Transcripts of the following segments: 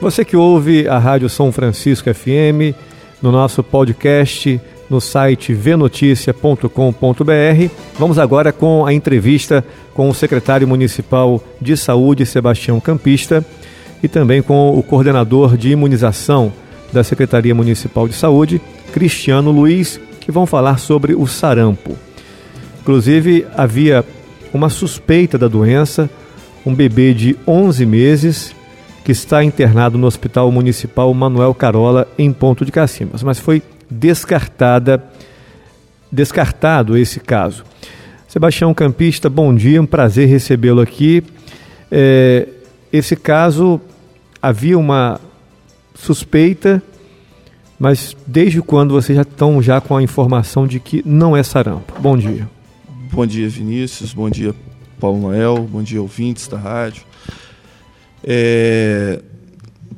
Você que ouve a Rádio São Francisco FM, no nosso podcast, no site venoticia.com.br. Vamos agora com a entrevista com o secretário municipal de saúde, Sebastião Campista, e também com o coordenador de imunização da Secretaria Municipal de Saúde, Cristiano Luiz, que vão falar sobre o sarampo. Inclusive, havia uma suspeita da doença, um bebê de 11 meses que está internado no Hospital Municipal Manuel Carola, em Ponto de Cacimas, mas foi descartada, descartado esse caso. Sebastião Campista, bom dia, um prazer recebê-lo aqui. É, esse caso havia uma suspeita, mas desde quando vocês já estão já com a informação de que não é sarampo? Bom dia. Bom dia, Vinícius. Bom dia, Paulo Noel. Bom dia, ouvintes da rádio. É,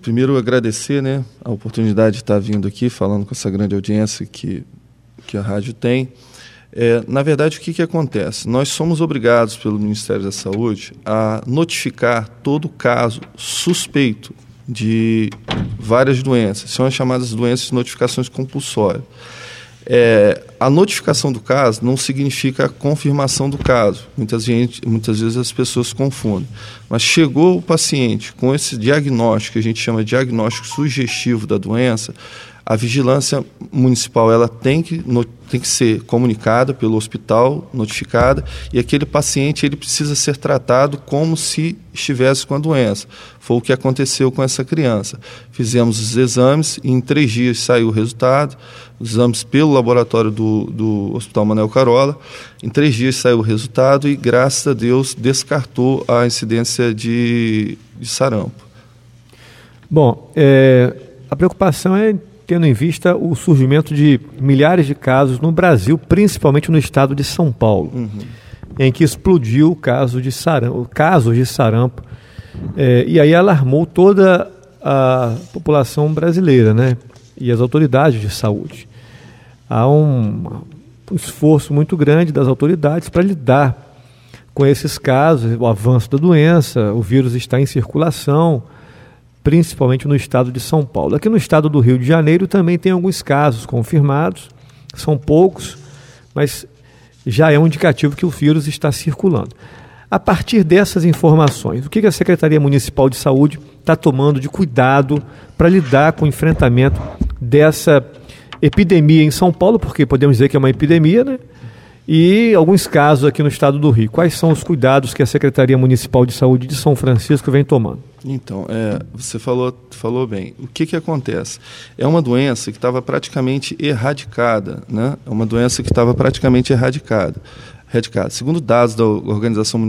primeiro agradecer né, a oportunidade de estar vindo aqui falando com essa grande audiência que, que a rádio tem. É, na verdade, o que, que acontece? Nós somos obrigados pelo Ministério da Saúde a notificar todo caso suspeito de várias doenças. São as chamadas doenças de notificações compulsórias. É, a notificação do caso não significa a confirmação do caso. Muitas, gente, muitas vezes as pessoas confundem. Mas chegou o paciente com esse diagnóstico, que a gente chama de diagnóstico sugestivo da doença, a vigilância municipal ela tem que, no, tem que ser comunicada pelo hospital, notificada, e aquele paciente ele precisa ser tratado como se estivesse com a doença. Foi o que aconteceu com essa criança. Fizemos os exames e em três dias saiu o resultado, os exames pelo laboratório do, do Hospital Manuel Carola. Em três dias saiu o resultado e, graças a Deus, descartou a incidência de, de sarampo. Bom, é, a preocupação é tendo em vista o surgimento de milhares de casos no Brasil, principalmente no estado de São Paulo, uhum. em que explodiu o caso de sarampo, casos de sarampo, é, e aí alarmou toda a população brasileira, né? E as autoridades de saúde. Há um, um esforço muito grande das autoridades para lidar com esses casos, o avanço da doença, o vírus está em circulação, principalmente no estado de São Paulo. Aqui no estado do Rio de Janeiro também tem alguns casos confirmados, são poucos, mas já é um indicativo que o vírus está circulando. A partir dessas informações, o que a Secretaria Municipal de Saúde está tomando de cuidado para lidar com o enfrentamento dessa epidemia em São Paulo, porque podemos dizer que é uma epidemia, né? E alguns casos aqui no estado do Rio. Quais são os cuidados que a Secretaria Municipal de Saúde de São Francisco vem tomando? Então, é, você falou, falou bem. O que, que acontece? É uma doença que estava praticamente erradicada, né? É uma doença que estava praticamente erradicada. erradicada. Segundo dados da Organização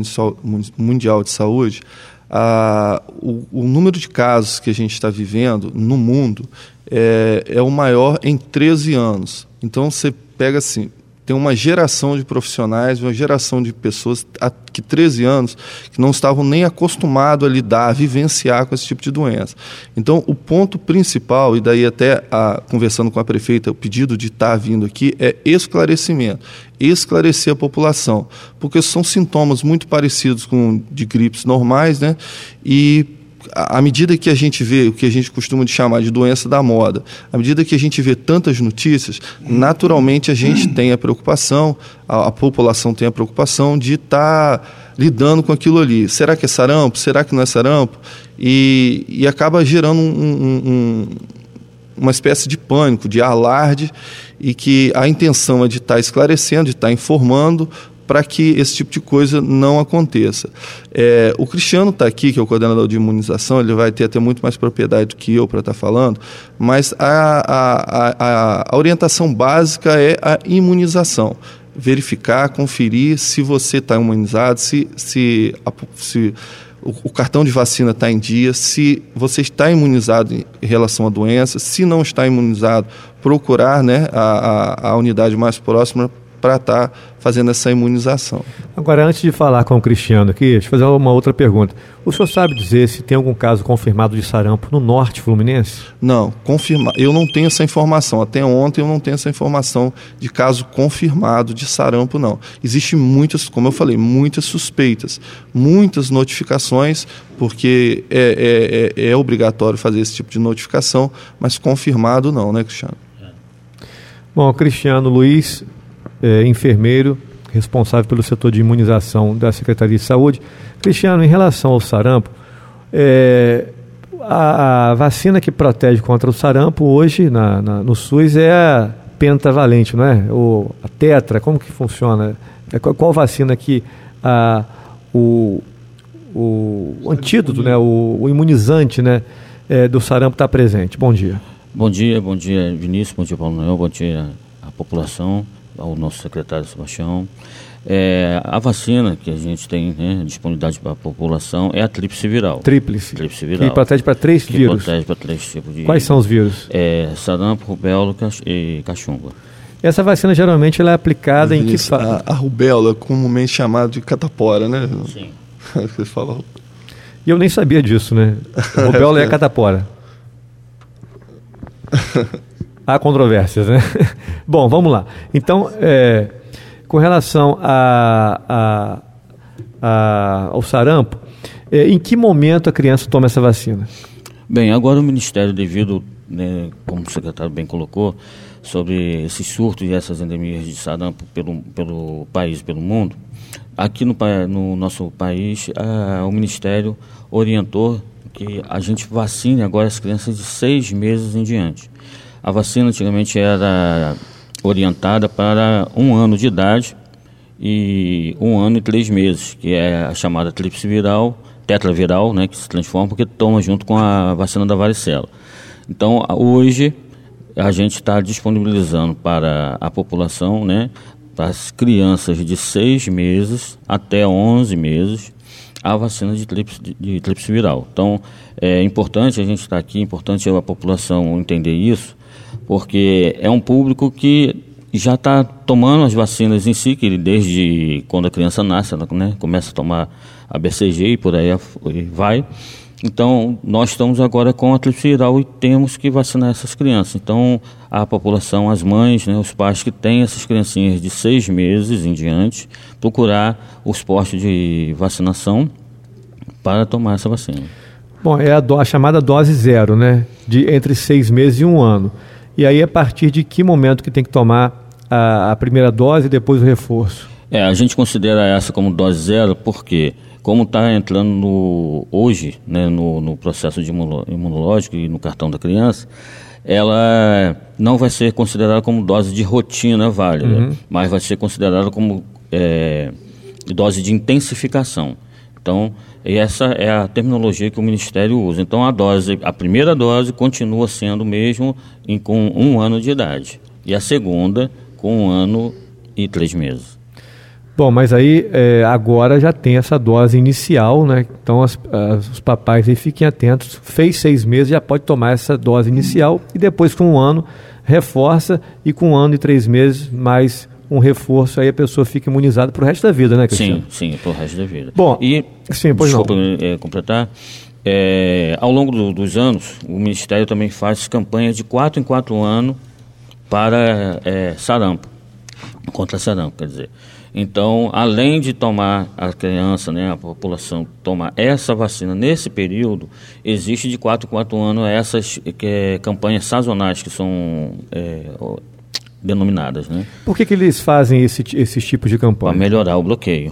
Mundial de Saúde, a, o, o, número de casos que a gente está vivendo no mundo é, é o maior em 13 anos. Então, você pega assim, tem uma geração de profissionais, uma geração de pessoas que 13 anos que não estavam nem acostumados a lidar, a vivenciar com esse tipo de doença. Então, o ponto principal, e daí até a, conversando com a prefeita, o pedido de estar vindo aqui é esclarecimento, esclarecer a população, porque são sintomas muito parecidos com de gripes normais, né? E à medida que a gente vê o que a gente costuma de chamar de doença da moda, à medida que a gente vê tantas notícias, naturalmente a gente tem a preocupação, a, a população tem a preocupação de estar tá lidando com aquilo ali. Será que é sarampo? Será que não é sarampo? E, e acaba gerando um, um, um, uma espécie de pânico, de alarde, e que a intenção é de estar tá esclarecendo, de estar tá informando, para que esse tipo de coisa não aconteça. É, o Cristiano está aqui, que é o coordenador de imunização, ele vai ter até muito mais propriedade do que eu para estar tá falando, mas a, a, a, a orientação básica é a imunização verificar, conferir se você está imunizado, se, se, se o, o, cartão de vacina está em dia, se você está imunizado em relação à doença, se não está imunizado, procurar né, a, a, a unidade mais próxima para estar tá fazendo essa imunização. Agora, antes de falar com o Cristiano aqui, deixa eu fazer uma outra pergunta. O senhor sabe dizer se tem algum caso confirmado de sarampo no norte fluminense? Não, confirma. Eu não tenho essa informação. Até ontem eu não tenho essa informação de caso confirmado de sarampo, não. Existem muitas, como eu falei, muitas suspeitas, muitas notificações, porque é, é, é, é obrigatório fazer esse tipo de notificação, mas confirmado não, né, Cristiano? Bom, Cristiano Luiz, é, enfermeiro, responsável pelo setor de imunização da Secretaria de Saúde. Cristiano, em relação ao sarampo, é, a, a, vacina que protege contra o sarampo hoje na, na, no SUS é a pentavalente, não é? O, a tetra, como que funciona? É, qual, qual vacina que a, o, o, o antídoto, né? o, o imunizante né? É, do sarampo está presente? Bom dia. Bom dia, bom dia Vinícius, bom dia Paulo Noel, bom dia à população, ao nosso secretário Sebastião. É, a vacina que a gente tem né, disponibilidade para a população é a tríplice viral. Tríplice. Tríplice viral. Que protege para três que vírus. protege para três tipos de Quais são os vírus? É, sarampo, rubéola e cachumba. Essa vacina geralmente ela é aplicada em que fase? A, a rubéola, comumente chamada de catapora, né? Sim. Você falou. E eu nem sabia disso, né? A rubéola é a catapora. Há controvérsias, né? Bom, vamos lá. Então, é, com relação a, a, a, ao sarampo, é, em que momento a criança toma essa vacina? Bem, agora o Ministério, devido, né, como o secretário bem colocou, sobre esses surtos e essas endemias de sarampo pelo, pelo país, pelo mundo, aqui no, no nosso país, a, o Ministério orientou que a gente vacine agora as crianças de seis meses em diante. A vacina antigamente era orientada para um ano de idade e um ano e três meses, que é a chamada tríplice viral, tetraviral, né, que se transforma porque toma junto com a vacina da varicela. Então, hoje, a gente está disponibilizando para a população, né, para as crianças de seis meses até 11 meses, a vacina de tríplice, de tríplice viral. Então, é importante a gente estar aqui, é importante a população entender isso, porque é um público que já está tomando as vacinas em si, que desde quando a criança nasce, ela né, começa a tomar a BCG e por aí vai. Então, nós estamos agora com a tríplice viral e temos que vacinar essas crianças. Então, a população, as mães, né, os pais que têm essas criancinhas de seis meses em diante, procurar os postos de vacinação para tomar essa vacina. Bom, é a, do, a chamada dose zero, né? De entre seis meses e um ano. E aí, a partir de que momento que tem que tomar a, a primeira dose e depois o reforço? É, a gente considera essa como dose zero porque como está entrando no, hoje né, no, no, processo de imunológico e no cartão da criança, ela não vai ser considerada como dose de rotina válida, uhum. mas vai ser considerada como é, dose de intensificação. Então, essa é a terminologia que o Ministério usa. Então, a dose, a primeira dose continua sendo mesmo em, com um ano de idade e a segunda com um ano e três meses. Bom, mas aí é, agora já tem essa dose inicial, né? Então as, as, os papais aí fiquem atentos. Fez seis meses, já pode tomar essa dose inicial e depois com um ano reforça e com um ano e três meses mais um reforço, aí a pessoa fica imunizada para o resto da vida, né, Cristiano? Sim, sim, para o resto da vida. Bom, e, sim, pois desculpa é, completar, é, ao longo do, dos anos, o Ministério também faz campanhas de quatro em quatro anos para é, sarampo, contra sarampo, quer dizer. Então, além de tomar a criança, né, a população tomar essa vacina nesse período, existe de 4 em 4 anos essas é, campanhas sazonais que são é, denominadas. Né? Por que, que eles fazem esse, esses tipos de campanha? Para melhorar o bloqueio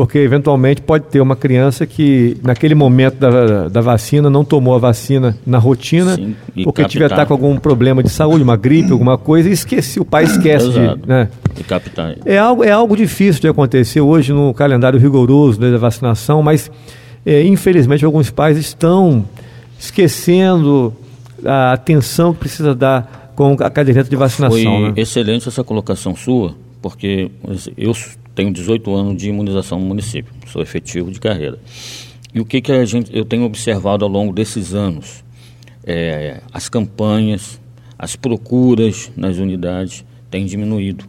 porque eventualmente pode ter uma criança que naquele momento da, da vacina não tomou a vacina na rotina, Sim, porque tiver estar com algum problema de saúde, uma gripe, alguma coisa, e esquece, o pai esquece de. Né? E captar. É algo, é algo difícil de acontecer hoje no calendário rigoroso da vacinação, mas é, infelizmente alguns pais estão esquecendo a atenção que precisa dar com a caderneta de vacinação. Foi né? excelente essa colocação sua, porque eu tenho 18 anos de imunização no município, sou efetivo de carreira. E o que, que a gente, eu tenho observado ao longo desses anos? É, as campanhas, as procuras nas unidades têm diminuído.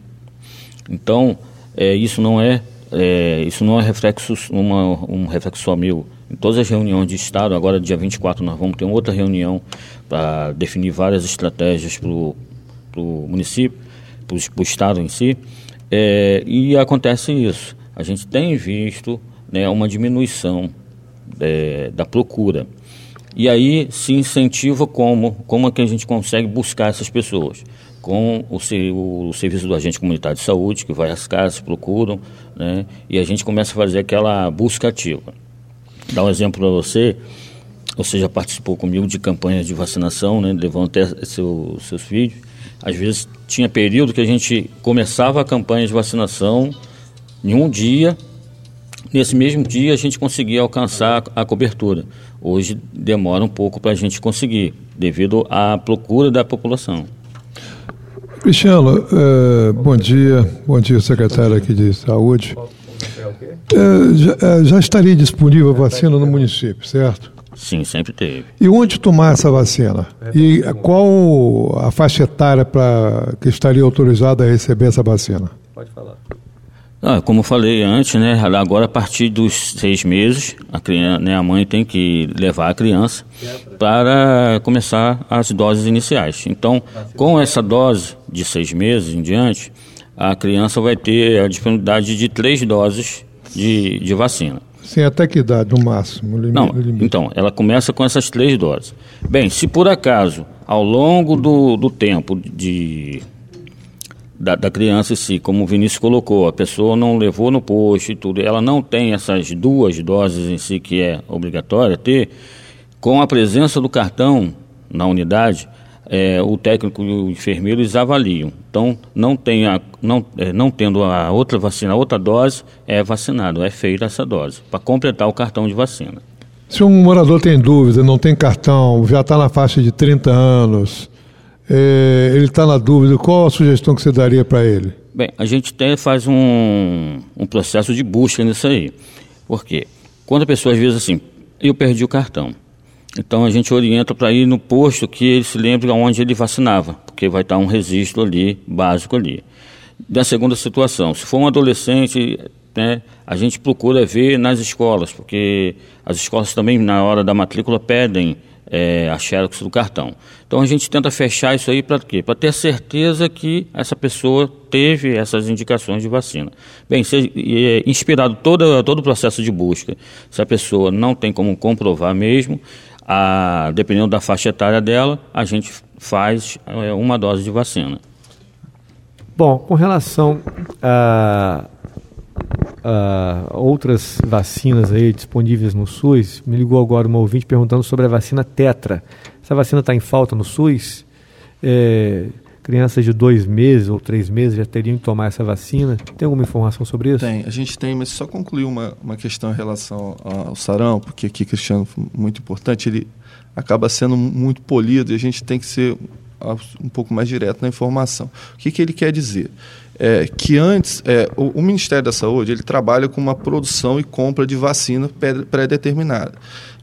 Então, é, isso não é, é, isso não é reflexo, uma, um reflexo só meu. Em todas as reuniões de Estado, agora dia 24 nós vamos ter outra reunião para definir várias estratégias para o município, para o Estado em si, é, e acontece isso. A gente tem visto né, uma diminuição é, da procura. E aí se incentiva como, como é que a gente consegue buscar essas pessoas com o, o, serviço do agente comunitário de saúde, que vai às casas, procuram, né, e a gente começa a fazer aquela busca ativa. Dar um exemplo para você, você já participou comigo de campanhas de vacinação, né, levando até seu, seus filhos. Às vezes tinha período que a gente começava a campanha de vacinação em um dia, nesse mesmo dia a gente conseguia alcançar a cobertura. Hoje demora um pouco para a gente conseguir, devido à procura da população. Cristiano, é, bom dia. Bom dia, secretário aqui de Saúde. É, já, é, já, estaria disponível a vacina no município, certo? Sim, sempre teve. E onde tomar essa vacina? E qual a faixa etária para que estaria autorizada a receber essa vacina? Pode falar. Ah, como falei antes, né, agora a partir dos seis meses, a, criança, né, a mãe tem que levar a criança para começar as doses iniciais. Então, com essa dose de seis meses em diante, a criança vai ter a disponibilidade de três doses de, de vacina. Sim, até que idade, no máximo? Limite, Não, limite. então, ela começa com essas três doses. Bem, se por acaso, ao longo do, do tempo de da, da, criança em si, como o Vinícius colocou, a pessoa não levou no posto e tudo, ela não tem essas duas doses em si que é obrigatória ter, com a presença do cartão na unidade, é, o técnico e o enfermeiro eles avaliam. Então, não, tem a, não, é, não tendo a outra vacina, a outra dose, é vacinado, é feita essa dose, para completar o cartão de vacina. Se um morador tem dúvida, não tem cartão, já está na faixa de 30 anos, é, ele está na dúvida, qual a sugestão que você daria para ele? Bem, a gente tem, faz um, um processo de busca nisso aí. Por quê? Quando a pessoa às vezes assim, eu perdi o cartão. Então a gente orienta para ir no posto que ele se lembre onde ele vacinava, porque vai estar um registro ali, básico ali. Da segunda situação, se for um adolescente, né, a gente procura ver nas escolas, porque as escolas também, na hora da matrícula, pedem é, a xerox do cartão. Então a gente tenta fechar isso aí para quê? Para ter certeza que essa pessoa teve essas indicações de vacina. Bem, se, é, inspirado todo, todo o processo de busca, se a pessoa não tem como comprovar mesmo, a, dependendo da faixa etária dela, a gente faz é, uma dose de vacina. Bom, com relação a uh, outras vacinas aí disponíveis no SUS. Me ligou agora uma ouvinte perguntando sobre a vacina Tetra. Essa vacina está em falta no SUS? É, crianças de dois meses ou três meses já teriam que tomar essa vacina? Tem alguma informação sobre isso? Tem, a gente tem, mas só concluir uma, uma questão em relação ao sarão, porque aqui, Cristiano, muito importante, ele acaba sendo muito polido e a gente tem que ser um pouco mais direto na informação. O que, que ele quer dizer? É, que antes, é, o, o, Ministério da Saúde ele trabalha com uma produção e compra de vacina pré-determinada.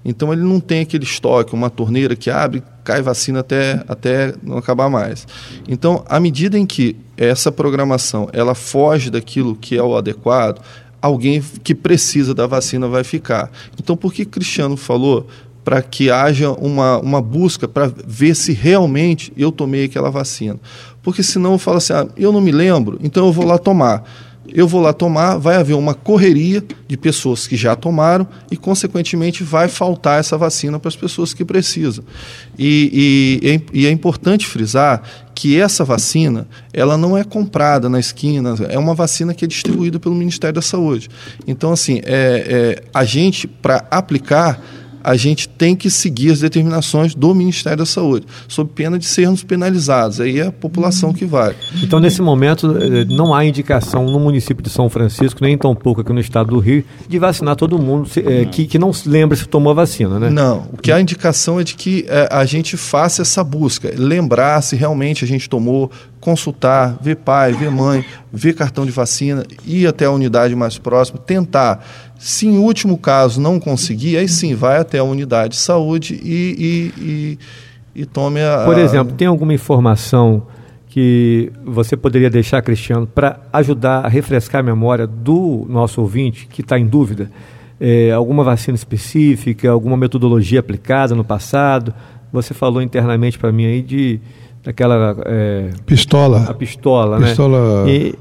Então ele não tem aquele estoque, uma torneira que abre, cai vacina até, até não acabar mais. Então, à medida em que essa programação ela foge daquilo que é o adequado, alguém que precisa da vacina vai ficar. Então, por que Cristiano falou para que haja uma, uma busca para ver se realmente eu tomei aquela vacina. Porque senão eu falo assim, ah, eu não me lembro, então eu vou lá tomar. Eu vou lá tomar, vai haver uma correria de pessoas que já tomaram e, consequentemente, vai faltar essa vacina para as pessoas que precisam. E, e, e, é importante frisar que essa vacina ela não é comprada na esquina, é uma vacina que é distribuída pelo Ministério da Saúde. Então, assim, é, é a gente, para aplicar, a gente tem que seguir as determinações do Ministério da Saúde, sob pena de sermos penalizados. Aí é a população que vai. Então, nesse momento, eh, não há indicação no município de São Francisco, nem tampouco aqui no estado do Rio, de vacinar todo mundo é, que, que não lembra se tomou a vacina, né? Não. O que há indicação é de que é, a gente faça essa busca, lembrar se realmente a gente tomou, consultar, ver pai, ver mãe, ver cartão de vacina, ir até a unidade mais próxima, tentar. Se em último caso não conseguir, aí sim vai até a unidade de saúde e, e, e, e tome a. Por exemplo, tem alguma informação que você poderia deixar, Cristiano, para ajudar a refrescar a memória do nosso ouvinte que está em dúvida? É, alguma vacina específica, alguma metodologia aplicada no passado? Você falou internamente para mim aí de daquela é, pistola, a pistola, pistola... né? E,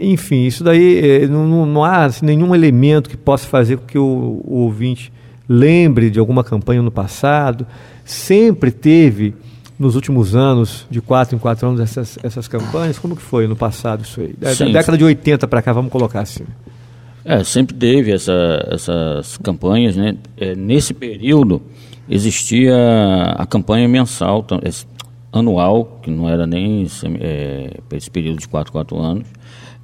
enfim, isso daí é, não, não há assim, nenhum elemento que possa fazer com que o, o ouvinte lembre de alguma campanha no passado. Sempre teve nos últimos anos, de quatro em quatro anos, essas, essas campanhas? Como que foi no passado isso aí? Da, da década de 80 para cá, vamos colocar assim. É, sempre teve essa, essas campanhas, né? É, nesse período existia a campanha mensal, anual, que não era nem é, esse período de quatro, quatro anos,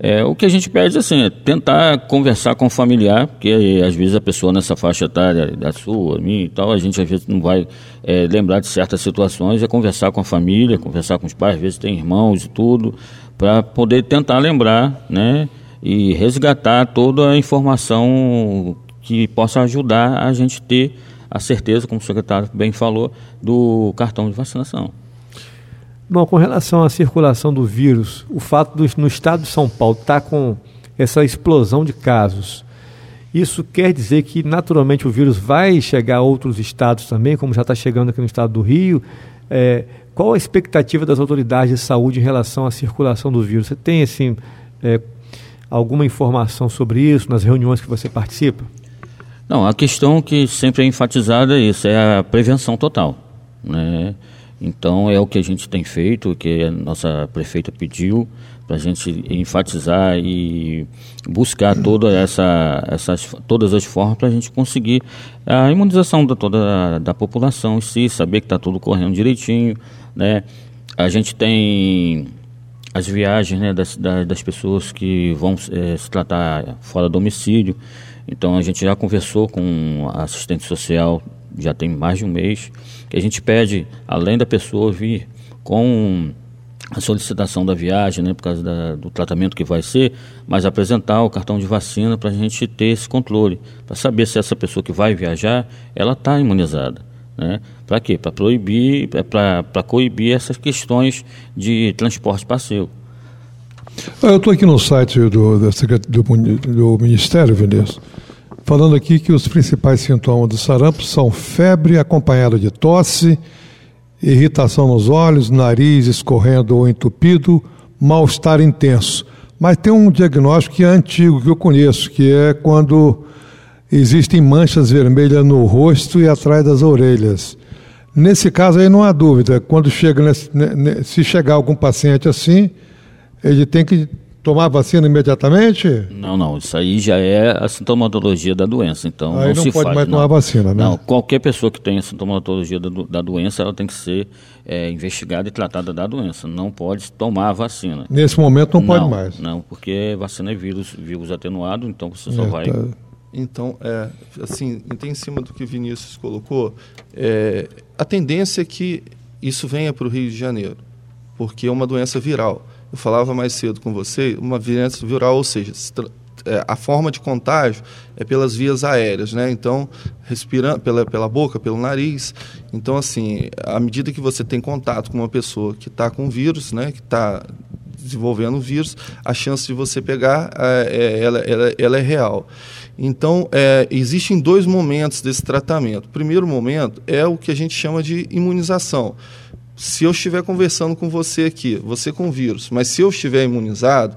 é, o que a gente pede assim, é tentar conversar com o familiar, porque às vezes a pessoa nessa faixa etária da sua, minha e tal, a gente às vezes não vai é, lembrar de certas situações, é conversar com a família, conversar com os pais, às vezes tem irmãos e tudo, para poder tentar lembrar, né? E resgatar toda a informação que possa ajudar a gente ter a certeza, como o secretário bem falou, do cartão de vacinação. Bom, com relação à circulação do vírus, o fato do, no estado de São Paulo estar tá com essa explosão de casos, isso quer dizer que naturalmente o vírus vai chegar a outros estados também, como já está chegando aqui no estado do Rio. É, qual a expectativa das autoridades de saúde em relação à circulação do vírus? Você tem assim é, alguma informação sobre isso nas reuniões que você participa? Não, a questão que sempre é enfatizada é isso, é a prevenção total. Né? Então é o que a gente tem feito, o que a nossa prefeita pediu para a gente enfatizar e buscar toda essa, essas, todas as formas para a gente conseguir a imunização da toda da população em si, saber que está tudo correndo direitinho, né? A gente tem as viagens né, das, das pessoas que vão é, se tratar fora do domicílio. Então a gente já conversou com a assistente social já tem mais de um mês, que a gente pede, além da pessoa vir com a solicitação da viagem, né, por causa da, do tratamento que vai ser, mas apresentar o cartão de vacina para a gente ter esse controle, para saber se essa pessoa que vai viajar, ela está imunizada. Né? Para quê? Para proibir, é para coibir essas questões de transporte passivo. Eu estou aqui no site do, do, do, do Ministério, Vinícius, falando aqui que os principais sintomas do sarampo são febre acompanhada de tosse, irritação nos olhos, nariz escorrendo ou entupido, mal-estar intenso. Mas tem um diagnóstico que é antigo, que eu conheço, que é quando existem manchas vermelhas no rosto e atrás das orelhas. Nesse caso aí não há dúvida, quando chega se chegar algum paciente assim, ele tem que tomar vacina imediatamente? Não, não. Isso aí já é a sintomatologia da doença. Então aí não, não se pode faz, mais tomar vacina, né? Não, qualquer pessoa que tenha sintomatologia da, da doença, ela tem que ser é, investigada e tratada da doença. Não pode tomar a vacina. Nesse momento não, não pode mais. Não, porque vacina é vírus, vírus atenuado, então você só é, vai. Tá. Então, é, assim, em cima do que Vinícius colocou, é, a tendência é que isso venha para o Rio de Janeiro, porque é uma doença viral eu falava mais cedo com você, uma doença viral, ou seja, é, a forma de contágio é pelas vias aéreas, né? Então, respirando pela, pela boca, pelo nariz. Então, assim, à medida que você tem contato com uma pessoa que está com vírus, né? Que está desenvolvendo o vírus, a chance de você pegar, é, é, ela, ela, ela, é real. Então, é, existem dois momentos desse tratamento. O primeiro momento é o que a gente chama de imunização se eu estiver conversando com você aqui, você com vírus, mas se eu estiver imunizado,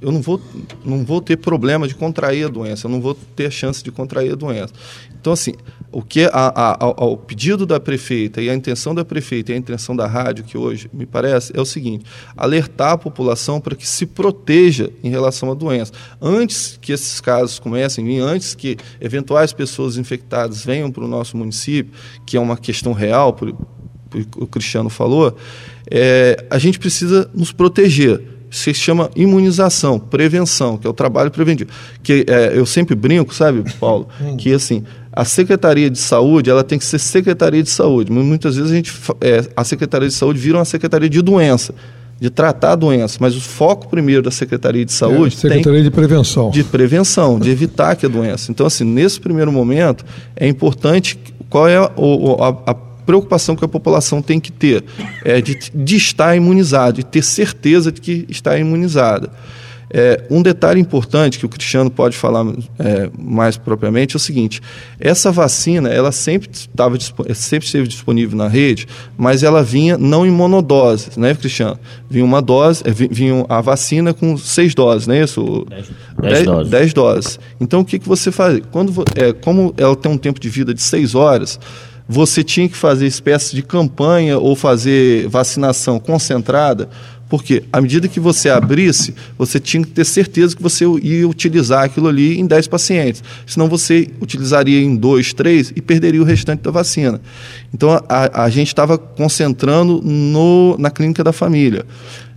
eu não vou, não vou ter problema de contrair a doença, eu não vou ter chance de contrair a doença. Então, assim, o que a, a, a, o pedido da prefeita e a intenção da prefeita e a intenção da rádio, que hoje me parece, é o seguinte: alertar a população para que se proteja em relação à doença. Antes que esses casos comecem vir, antes que eventuais pessoas infectadas venham para o nosso município, que é uma questão real, por, o Cristiano falou, é, a gente precisa nos proteger. Isso se chama imunização, prevenção, que é o trabalho preventivo. Que é, eu sempre brinco, sabe, Paulo, hum. que assim a Secretaria de Saúde ela tem que ser Secretaria de Saúde. Muitas vezes a gente é, a Secretaria de Saúde vira uma Secretaria de doença de tratar a doença, mas o foco primeiro da Secretaria de Saúde é, Secretaria de Prevenção. De prevenção, de evitar que a doença. Então, assim, nesse primeiro momento, é importante qual é o, a, a preocupação que a população tem que ter é de, de estar imunizado, de ter certeza de que está imunizada. É, um detalhe importante que o Cristiano pode falar é, mais propriamente é o seguinte: essa vacina ela sempre estava sempre esteve disponível na rede, mas ela vinha não em monodoses, né, Cristiano? Vinha uma dose, é, vinha a vacina com seis doses, não é isso? Dez, dez, dez doses. Dez doses. Então o que, que você faz? Quando, é, como ela tem um tempo de vida de seis horas, você tinha que fazer espécie de campanha ou fazer vacinação concentrada porque à medida que você abrisse, você tinha que ter certeza que você ia utilizar aquilo ali em 10 pacientes. Senão você utilizaria em 2, 3 e perderia o restante da vacina. Então a, a gente estava concentrando no, na clínica da família.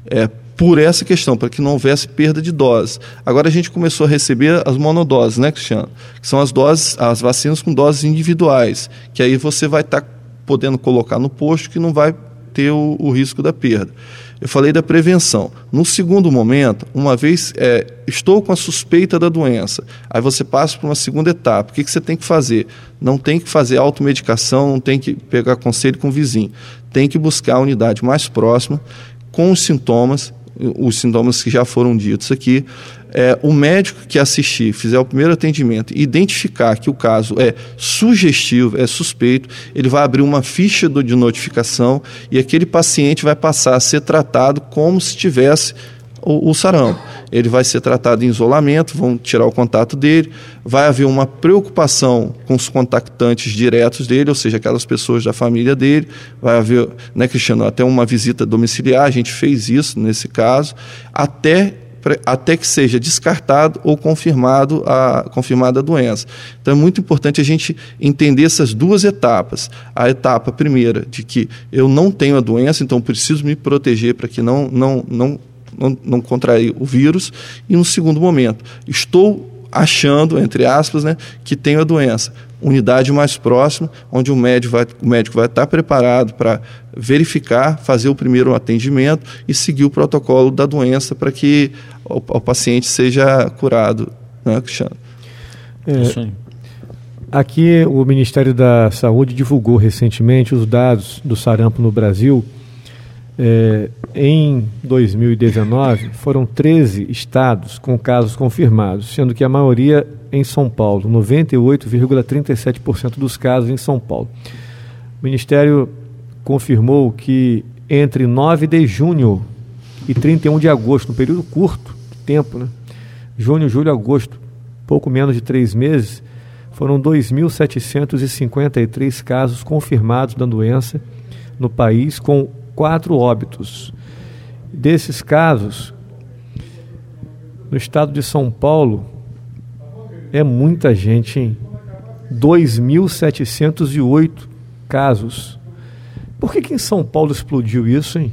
É, por essa questão, para que não houvesse perda de doses. Agora a gente começou a receber as monodoses, né, Cristiano? Que são as doses, as vacinas com doses individuais, que aí você vai estar tá podendo colocar no posto que não vai ter o, o risco da perda. Eu falei da prevenção. No segundo momento, uma vez é, estou com a suspeita da doença, aí você passa para uma segunda etapa. O que, que você tem que fazer? Não tem que fazer automedicação, não tem que pegar conselho com o vizinho. Tem que buscar a unidade mais próxima, com os sintomas, os sintomas que já foram ditos aqui, é, o médico que assistir, fizer o primeiro atendimento identificar que o caso é sugestivo, é suspeito, ele vai abrir uma ficha do, de notificação e aquele paciente vai passar a ser tratado como se tivesse o, o sarampo. Ele vai ser tratado em isolamento, vão tirar o contato dele, vai haver uma preocupação com os contactantes diretos dele, ou seja, aquelas pessoas da família dele, vai haver, né, Cristiano, até uma visita domiciliar, a gente fez isso nesse caso, até até que seja descartado ou confirmado a, confirmada a doença. Então é muito importante a gente entender essas duas etapas. A etapa primeira, de que eu não tenho a doença, então preciso me proteger para que não, não, não, não, não contrair o vírus. E no segundo momento, estou achando, entre aspas, né, que tenho a doença. Unidade mais próxima, onde o médico vai, o médico vai estar preparado para verificar, fazer o primeiro atendimento e seguir o protocolo da doença para que o, o, paciente seja curado, né, Cristiano? É, aqui o Ministério da Saúde divulgou recentemente os dados do sarampo no Brasil é, em 2019, foram 13 estados com casos confirmados, sendo que a maioria em São Paulo, 98,37% dos casos em São Paulo. O Ministério confirmou que entre 9 de junho e 31 de agosto, um período curto de tempo, né? junho, julho, agosto, pouco menos de três meses, foram 2.753 casos confirmados da doença no país, com quatro óbitos. Desses casos, no estado de São Paulo, é muita gente, hein? 2.708 casos. Por que, que em São Paulo explodiu isso, hein?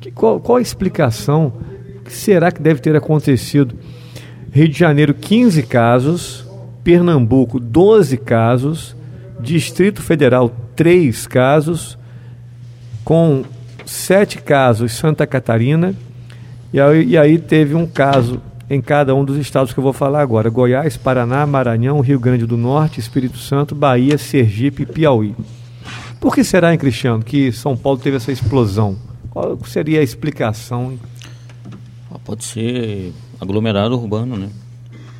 Que, qual, qual a explicação? O que será que deve ter acontecido? Rio de Janeiro, 15 casos. Pernambuco, 12 casos. Distrito Federal, 3 casos. Com sete casos Santa Catarina, e aí, e aí teve um caso em cada um dos estados que eu vou falar agora: Goiás, Paraná, Maranhão, Rio Grande do Norte, Espírito Santo, Bahia, Sergipe e Piauí. Por que será, hein, Cristiano, que São Paulo teve essa explosão? Qual seria a explicação? Ah, pode ser aglomerado urbano, né?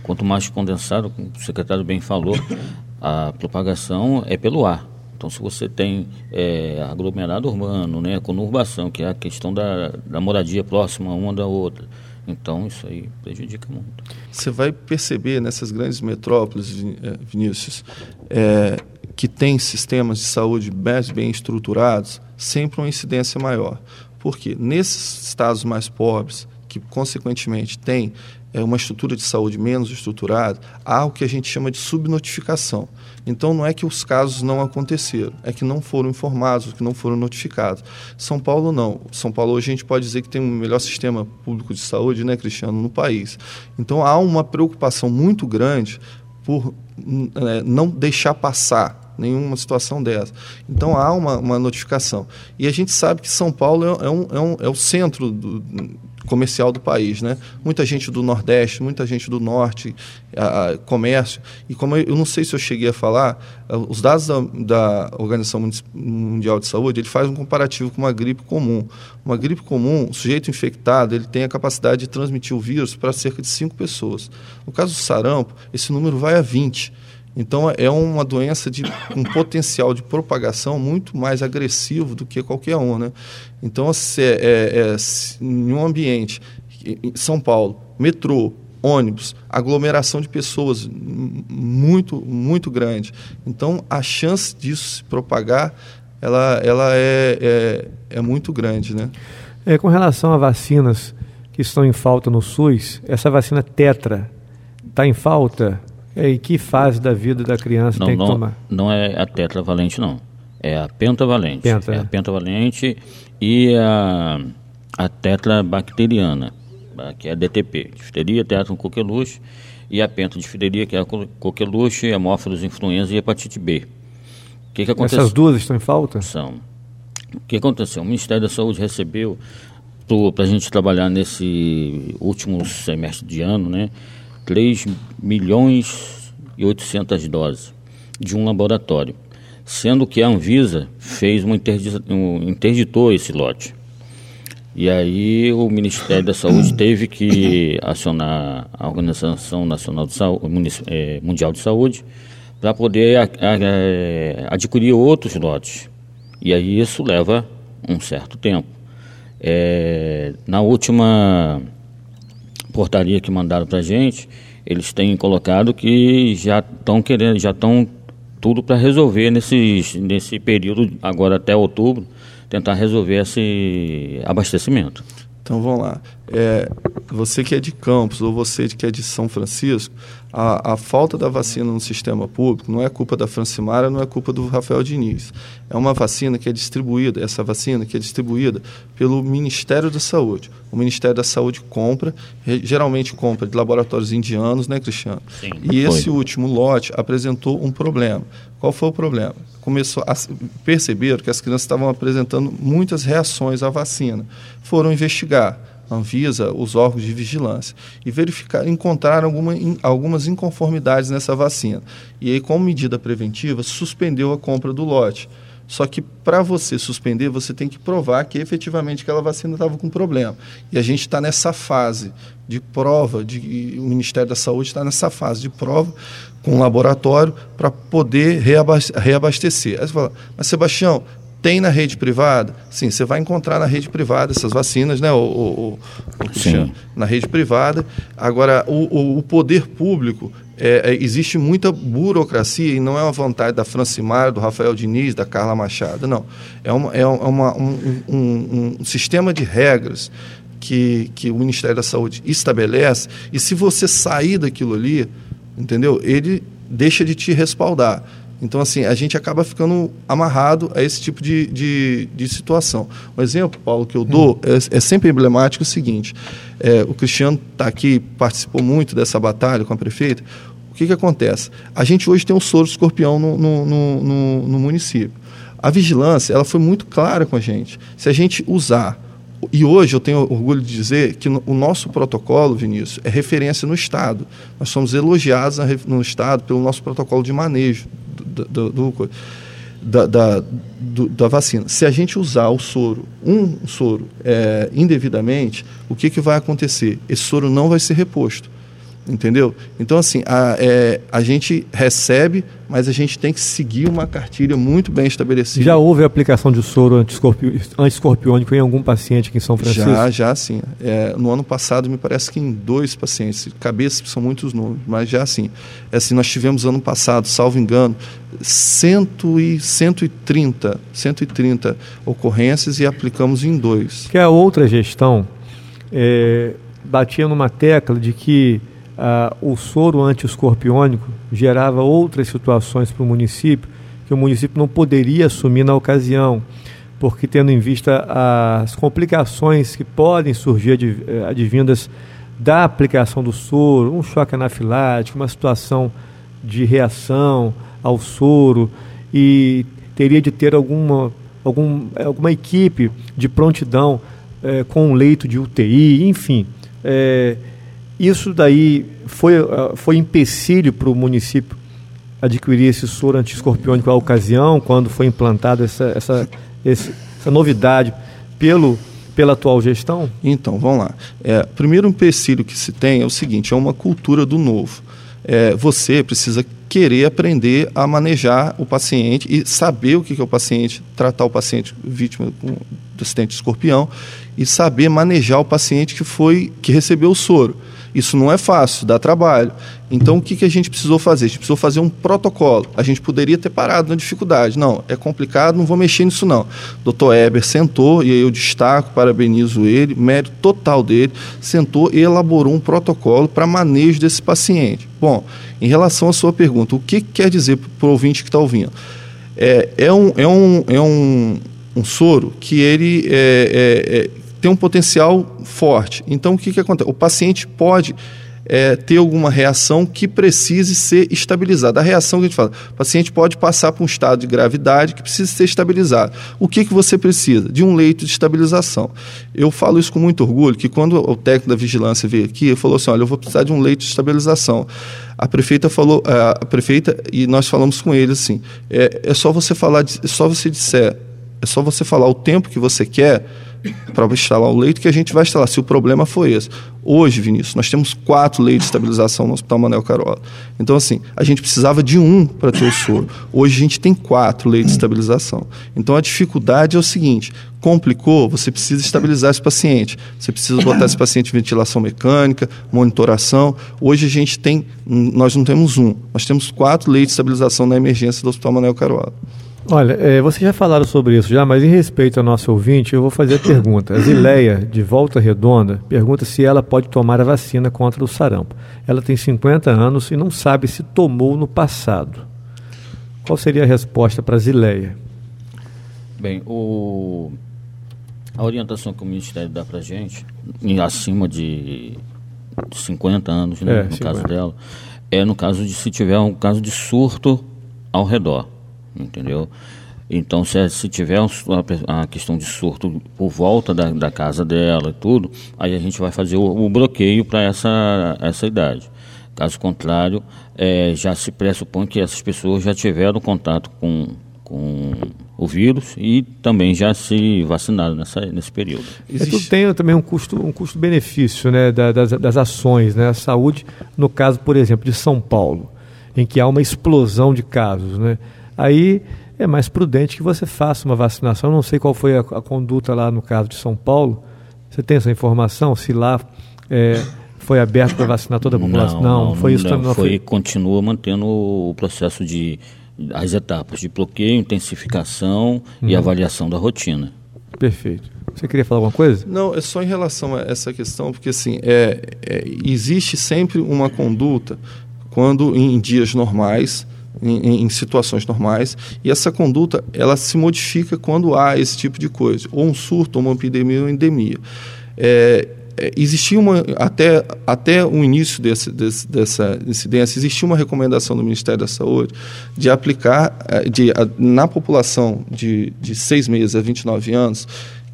Quanto mais condensado, como o secretário bem falou, a propagação é pelo ar. Então, se você tem é, aglomerado urbano, né, conurbação, que é a questão da, da moradia próxima uma da outra, então isso aí prejudica muito. Você vai perceber nessas grandes metrópoles, é, Vinícius, é, que tem sistemas de saúde bem, bem estruturados, sempre uma incidência maior. Porque nesses estados mais pobres, que consequentemente têm é, uma estrutura de saúde menos estruturada, há o que a gente chama de subnotificação. Então não é que os casos não aconteceram, é que não foram informados, que não foram notificados. São Paulo não. São Paulo hoje a gente pode dizer que tem o melhor sistema público de saúde, né, Cristiano, no país. Então há uma preocupação muito grande por é, não deixar passar nenhuma situação dessa. Então há uma, uma notificação. E a gente sabe que São Paulo é, é um, é, um, é o centro do, comercial do país, né? Muita gente do Nordeste, muita gente do Norte, a, a, comércio. E como eu, eu, não sei se eu cheguei a falar, os dados da, da, Organização Mundial de Saúde, ele faz um comparativo com uma gripe comum. Uma gripe comum, o sujeito infectado, ele tem a capacidade de transmitir o vírus para cerca de 5 pessoas. No caso do sarampo, esse número vai a 20. Então, é uma doença de um potencial de propagação muito mais agressivo do que qualquer um. Né? Então, se é, é, é, em um ambiente, em São Paulo, metrô, ônibus, aglomeração de pessoas muito, muito grande. Então, a chance disso se propagar, ela, ela é, é, é muito grande. Né? É, com relação a vacinas que estão em falta no SUS, essa vacina Tetra está em falta? É, e que fase da vida da criança não, tem que não, tomar? Não é a tetravalente, não. É a pentavalente. Penta, é a pentavalente e a, a tetrabacteriana, que é a DTP. Difteria, tetra, coqueluche. E a pentadifteria, que é a coqueluche, hemófilos, influenza e hepatite B. O que, que aconteceu? Essas duas estão em falta? São. O que aconteceu? O Ministério da Saúde recebeu para a gente trabalhar nesse último semestre de ano, né? 3 milhões e 800 doses de um laboratório, sendo que a Anvisa fez uma um, interditou esse lote. E aí o Ministério da Saúde teve que acionar a Organização Nacional de Saúde, é, Mundial de Saúde para poder a, a, é, adquirir outros lotes. E aí isso leva um certo tempo. É, na última portaria que mandaram para a gente, eles têm colocado que já estão querendo, já estão tudo para resolver nesse, nesse período, agora até outubro, tentar resolver esse abastecimento. Então vamos lá. É, você que é de Campos ou você que é de São Francisco, a, a, falta da vacina no sistema público não é culpa da Francimara, não é culpa do Rafael Diniz. É uma vacina que é distribuída, essa vacina que é distribuída pelo Ministério da Saúde. O Ministério da Saúde compra, geralmente compra de laboratórios indianos, né, Cristiano? Sim, e foi. esse último lote apresentou um problema. Qual foi o problema? Começou a perceber que as crianças estavam apresentando muitas reações à vacina. Foram investigar Anvisa, os órgãos de vigilância, e verificar, encontraram alguma, in, algumas inconformidades nessa vacina. E aí, como medida preventiva, suspendeu a compra do lote. Só que para você suspender, você tem que provar que efetivamente aquela vacina estava com problema. E a gente está nessa fase de prova, de, o Ministério da Saúde está nessa fase de prova com o laboratório para poder reabastecer. Aí você fala, mas Sebastião, tem na rede privada? Sim, você vai encontrar na rede privada essas vacinas, né, o, o, o Sim. na rede privada. Agora, o, o poder público, é, é, existe muita burocracia e não é uma vontade da Francimar, do Rafael Diniz, da Carla Machado, não. É, uma, é uma, um, um, um sistema de regras que, que o Ministério da Saúde estabelece e se você sair daquilo ali, entendeu? Ele deixa de te respaldar. Então, assim, a gente acaba ficando amarrado a esse tipo de, de, de situação. Um exemplo, Paulo, que eu dou hum. é, é, sempre emblemático o seguinte: é, o Cristiano está aqui, participou muito dessa batalha com a prefeita. O que, que acontece? A gente hoje tem um soro escorpião no, no, no, no, no município. A vigilância ela foi muito clara com a gente. Se a gente usar e hoje eu tenho orgulho de dizer que o nosso protocolo, Vinícius, é referência no Estado. Nós somos elogiados no Estado pelo nosso protocolo de manejo do, do, da, da, do, da, vacina. Se a gente usar o soro, um soro, é, indevidamente, o que, que vai acontecer? Esse soro não vai ser reposto entendeu? Então, assim, a, é, a gente recebe, mas a gente tem que seguir uma cartilha muito bem estabelecida. Já houve aplicação de soro antiscorpiônico em algum paciente aqui em São Francisco? Já, já sim. É, no ano passado, me parece que em dois pacientes, cabeças são muitos números, mas já sim. É assim, nós tivemos ano passado, salvo engano, cento e, 130, 130 ocorrências e aplicamos em dois. Que a outra gestão é, batia numa tecla de que ah, o soro antiescorpiônico gerava outras situações para o município que o município não poderia assumir na ocasião, porque tendo em vista as complicações que podem surgir eh, advindas da aplicação do soro, um choque anafilático, uma situação de reação ao soro, e teria de ter alguma, algum, alguma equipe de prontidão é, com um leito de UTI, enfim. É, isso daí foi, ah, foi empecilho para o município adquirir esse soro antiescorpiônico à ocasião, quando foi implantada essa, essa, essa novidade pelo, pela atual gestão? Então, vamos lá. É, primeiro empecilho que se tem é o seguinte, é uma cultura do novo. É, você precisa querer aprender a manejar o paciente e saber o que é o paciente, tratar o paciente vítima do acidente de escorpião e saber manejar o paciente que foi que recebeu o soro. Isso não é fácil, dá trabalho. Então, o que, que a gente precisou fazer? A gente precisou fazer um protocolo. A gente poderia ter parado na dificuldade. Não, é complicado, não vou mexer nisso não. Dr. Eber sentou, e aí eu destaco, parabenizo ele, mérito total dele, sentou e elaborou um protocolo para manejo desse paciente. Bom, em relação à sua pergunta, o que, que quer dizer para o ouvinte que está ouvindo? É, é, um, é, um, é um, um soro que ele é, é, é tem um potencial forte. Então, o que, que acontece? O paciente pode é, ter alguma reação que precise ser estabilizada. A reação que a gente fala, o paciente pode passar por um estado de gravidade que precisa ser estabilizado. O que, que você precisa? De um leito de estabilização. Eu falo isso com muito orgulho, que quando o técnico da vigilância veio aqui, ele falou assim, olha, eu vou precisar de um leito de estabilização. A prefeita falou, a prefeita, e nós falamos com ele assim, é, é só você falar, é só você disser, é só você falar o tempo que você quer, para instalar o leito que a gente vai instalar, se o problema foi esse. Hoje, Vinícius, nós temos quatro leitos de estabilização no Hospital Manel Carola. Então, assim, a gente precisava de um para ter o soro. Hoje a gente tem quatro leitos de estabilização. Então, a dificuldade é o seguinte: complicou, você precisa estabilizar esse paciente. Você precisa botar esse paciente em ventilação mecânica, monitoração. Hoje a gente tem, nós não temos um, nós temos quatro leitos de estabilização na emergência do Hospital Manel Carola. Olha, é, vocês já falaram sobre isso já, mas em respeito ao nosso ouvinte, eu vou fazer a pergunta. A Zileia, de Volta Redonda, pergunta se ela pode tomar a vacina contra o sarampo. Ela tem 50 anos e não sabe se tomou no passado. Qual seria a resposta para a Zileia? Bem, o... a orientação que o Ministério dá para a gente, acima de 50 anos, né, é, no 50. caso dela, é no caso de se tiver um caso de surto ao redor entendeu? Então, se, se tiver a, a, questão de surto por volta da, da, casa dela e tudo, aí a gente vai fazer o, o bloqueio para essa, essa idade. Caso contrário, é, já se pressupõe que essas pessoas já tiveram contato com, com o vírus e também já se vacinaram nessa, nesse período. É, tudo tem também um custo um custo-benefício né, das, das ações, né? A saúde, no caso, por exemplo, de São Paulo, em que há uma explosão de casos, né? Aí é mais prudente que você faça uma vacinação. Eu não sei qual foi a, a, conduta lá no caso de São Paulo. Você tem essa informação? Se lá é, foi aberto para vacinar toda a população? Não, não, não foi isso não, também. Foi, foi, continua mantendo o processo de as etapas de bloqueio, intensificação e uhum. avaliação da rotina. Perfeito. Você queria falar alguma coisa? Não, é só em relação a essa questão, porque assim, é, é existe sempre uma conduta quando em dias normais em, em, situações normais e essa conduta ela se modifica quando há esse tipo de coisa, ou um surto, ou uma epidemia, ou uma endemia. É, é, existia uma até até o início desse, desse, dessa incidência existia uma recomendação do Ministério da Saúde de aplicar é, de, na população de, de seis meses a 29 anos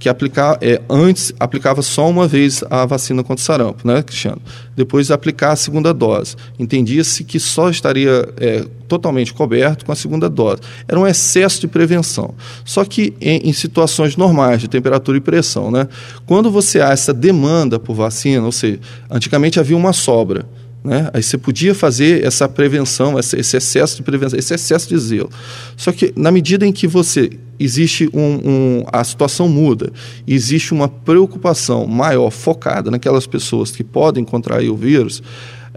que aplicar, é, antes aplicava só uma vez a vacina contra sarampo, né, Cristiano? Depois aplicar a segunda dose. Entendia-se que só estaria é, totalmente coberto com a segunda dose. Era um excesso de prevenção. Só que em, em, situações normais de temperatura e pressão, né, quando você há essa demanda por vacina, ou seja, antigamente havia uma sobra. Né? Aí você podia fazer essa prevenção, esse excesso de prevenção, esse excesso de zelo. Só que na medida em que você existe um, um, a situação muda, existe uma preocupação maior focada naquelas pessoas que podem contrair o vírus,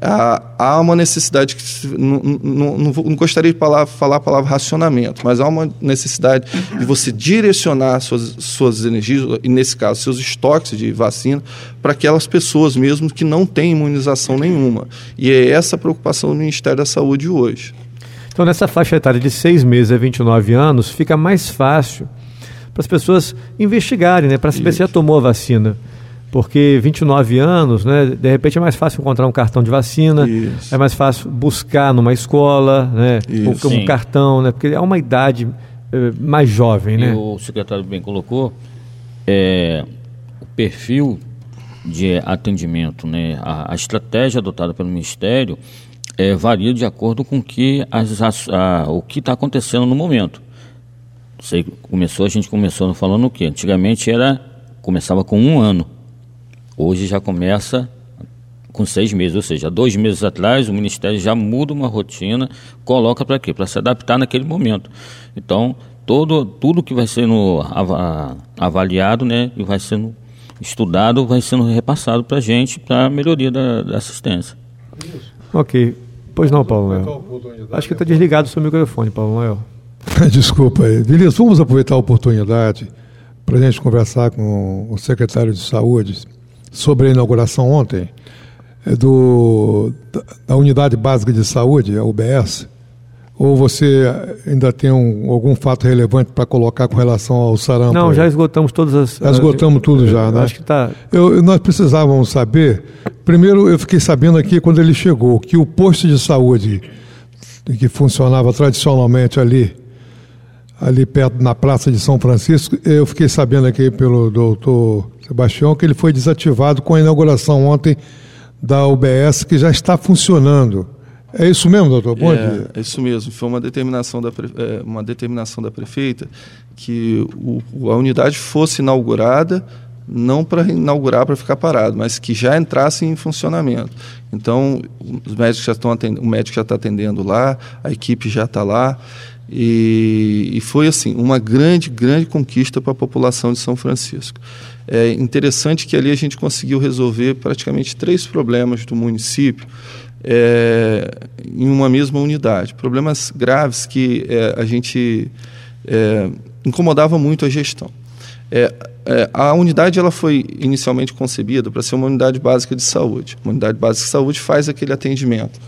há, há uma necessidade que não, não, não gostaria de falar, falar a palavra racionamento, mas há uma necessidade de você direcionar suas, suas energias, e nesse caso seus estoques de vacina, para aquelas pessoas mesmo que não têm imunização nenhuma. E é essa a preocupação do Ministério da Saúde hoje. Então, nessa faixa etária de 6 meses a 29 anos, fica mais fácil para as pessoas investigarem, né, para saber se já tomou a vacina. Porque 29 anos, né, de repente é mais fácil encontrar um cartão de vacina, Isso. é mais fácil buscar numa escola, né, Isso. um Sim. cartão, né, porque é uma idade eh, mais jovem, E né? o secretário bem colocou, é, o perfil de atendimento, né, a, a estratégia adotada pelo Ministério é, varia de acordo com que as, a- o que está acontecendo no momento. Você começou, a gente começou falando o quê? Antigamente era começava com um ano, hoje já começa com seis meses, ou seja, dois meses atrás o Ministério já muda uma rotina, coloca para quê? Para se adaptar naquele momento. Então, todo, tudo que vai sendo ava- avaliado né, e vai sendo estudado vai sendo repassado para a gente para a melhoria da, da assistência. Ok. Pois não, Paulo Noel. Acho que está desligado o seu microfone, Paulo Noel. Desculpa aí. Beleza, vamos aproveitar a oportunidade para a gente conversar com o secretário de Saúde sobre a inauguração ontem é, do, da, da Unidade Básica de Saúde, a UBS. Ou você ainda tem um- algum fato relevante para colocar com relação ao sarampo? Não, aí? já esgotamos todas as. Já esgotamos tudo já, né? Acho que está. Nós precisávamos saber. Primeiro, eu fiquei sabendo aqui quando ele chegou que o posto de saúde que funcionava tradicionalmente ali, ali perto na Praça de São Francisco, eu fiquei sabendo aqui pelo doutor Sebastião que ele foi desativado com a inauguração ontem da UBS, que já está funcionando. É isso mesmo, doutor? Bom é, dia. é isso mesmo. Foi uma determinação da, pre- é, uma determinação da prefeita que o- a unidade fosse inaugurada não para inaugurar para ficar parado, mas que já entrasse em funcionamento. Então, os médicos já estão atendendo, o médico já está atendendo lá, a equipe já está lá. E, e foi assim uma grande, grande conquista para a população de São Francisco. É interessante que ali a gente conseguiu resolver praticamente três problemas do município é, em uma mesma unidade. Problemas graves que é, a gente é, incomodava muito a gestão. É, é, a unidade ela foi inicialmente concebida para ser uma unidade básica de saúde. Uma unidade básica de saúde faz aquele atendimento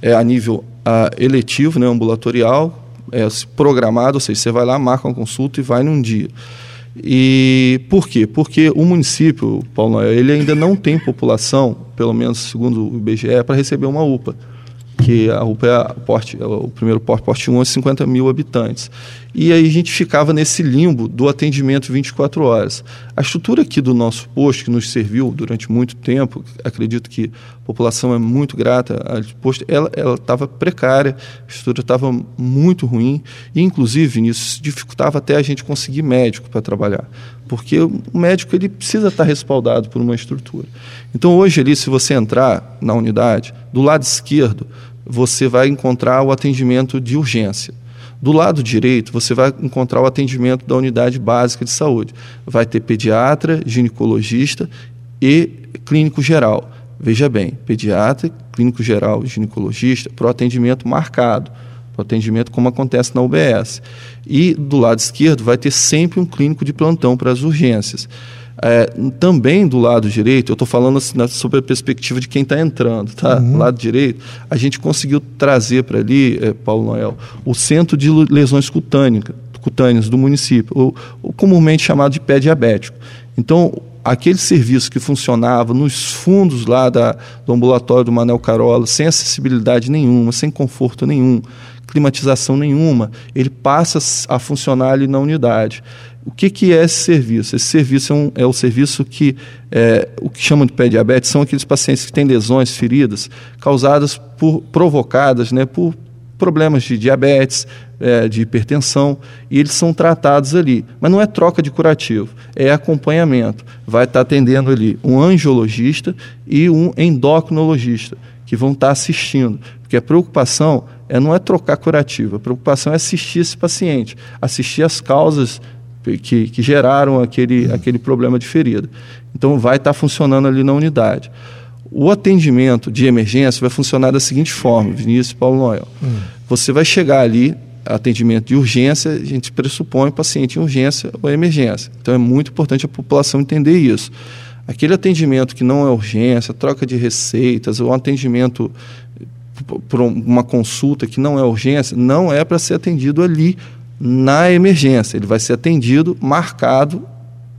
é, a nível ah, eletivo, né, ambulatorial, é, programado, ou seja, você vai lá, marca uma consulta e vai num dia. E por quê? Porque o município, Paulo Noel, ele ainda não tem população, pelo menos segundo o IBGE, para receber uma UPA. Que a UPA é a porte, o primeiro porte, porte 1 é 50 mil habitantes. E aí a gente ficava nesse limbo do atendimento 24 horas. A estrutura aqui do nosso posto, que nos serviu durante muito tempo, acredito que a população é muito grata ao posto, ela estava precária, a estrutura estava muito ruim, e inclusive nisso dificultava até a gente conseguir médico para trabalhar, porque o médico ele precisa estar respaldado por uma estrutura. Então hoje ali, se você entrar na unidade, do lado esquerdo, você vai encontrar o atendimento de urgência. Do lado direito, você vai encontrar o atendimento da unidade básica de saúde. Vai ter pediatra, ginecologista e clínico geral. Veja bem, pediatra, clínico geral ginecologista para o atendimento marcado, para o atendimento como acontece na UBS. E do lado esquerdo vai ter sempre um clínico de plantão para as urgências. É, também do lado direito, eu estou falando assim, na- sobre a perspectiva de quem está entrando, tá? Do lado direito, a gente conseguiu trazer para ali, eh, Paulo Noel, o centro de lesões cutânica- cutâneas do município, o, o comumente chamado de pé diabético. Então, aquele serviço que funcionava nos fundos lá da, do ambulatório do Manel Carola, sem acessibilidade nenhuma, sem conforto nenhum, climatização nenhuma, ele passa a funcionar ali na unidade. O que, que é esse serviço? Esse serviço é, um, é o serviço que é, o que chamam de pé diabetes são aqueles pacientes que têm lesões, feridas causadas por provocadas, né, por problemas de diabetes, é, de hipertensão, e eles são tratados ali. Mas não é troca de curativo, é acompanhamento. Vai estar atendendo ali um angiologista e um endocrinologista, que vão estar assistindo. Porque a preocupação é, não é trocar curativo, a preocupação é assistir esse paciente, assistir as causas que, que geraram aquele, aquele problema de ferida. Então, vai estar funcionando ali na unidade. O atendimento de emergência vai funcionar da seguinte forma, Vinícius e Paulo Noel. Você vai chegar ali, atendimento de urgência, a gente pressupõe paciente em urgência ou emergência. Então é muito importante a população entender isso. Aquele atendimento que não é urgência, troca de receitas, ou atendimento por uma consulta que não é urgência, não é para ser atendido ali na emergência. Ele vai ser atendido, marcado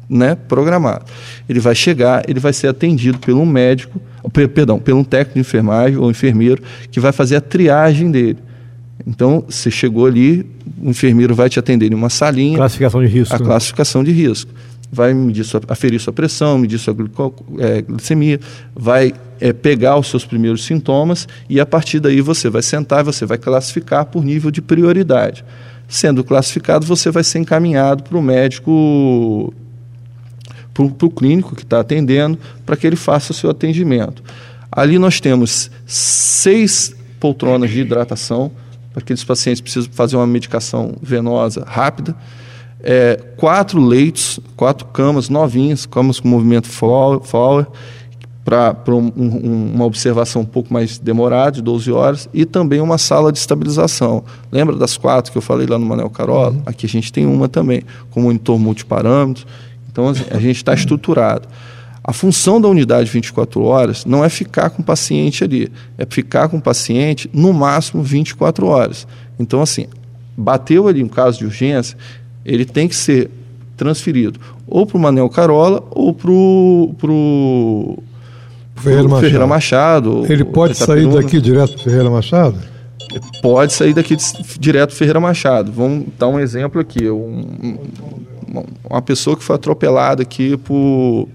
né, programado. Ele vai chegar, ele vai ser atendido pelo médico, perdão, pelo técnico de enfermagem ou enfermeiro que vai fazer a triagem dele. Então, você chegou ali, o enfermeiro vai te atender em uma salinha. Classificação de risco. A né? classificação de risco. Vai medir sua, aferir sua pressão, medir sua é, glicemia, vai é, pegar os seus primeiros sintomas e a partir daí você vai sentar e você vai classificar por nível de prioridade. Sendo classificado, você vai ser encaminhado para o médico, para o clínico que está atendendo, para que ele faça o seu atendimento. Ali nós temos seis poltronas de hidratação, para aqueles pacientes que precisam fazer uma medicação venosa rápida. É, quatro leitos, quatro camas novinhas, camas com movimento Fowler, para um, um, uma observação um pouco mais demorada, de 12 horas, e também uma sala de estabilização. Lembra das quatro que eu falei lá no Manel Carola? Uhum. Aqui a gente tem uma também, com monitor multiparâmetros. Então a gente está estruturado. A função da unidade 24 horas não é ficar com o paciente ali, é ficar com o paciente no máximo 24 horas. Então, assim, bateu ali um caso de urgência, ele tem que ser transferido ou para o Manel Carola ou para o Ferreira Machado. Ferreira Machado. Ele pode sair daqui direto para Ferreira Machado? Pode sair daqui direto Ferreira Machado. Vamos dar um exemplo aqui. Um, uma pessoa que foi atropelada aqui por.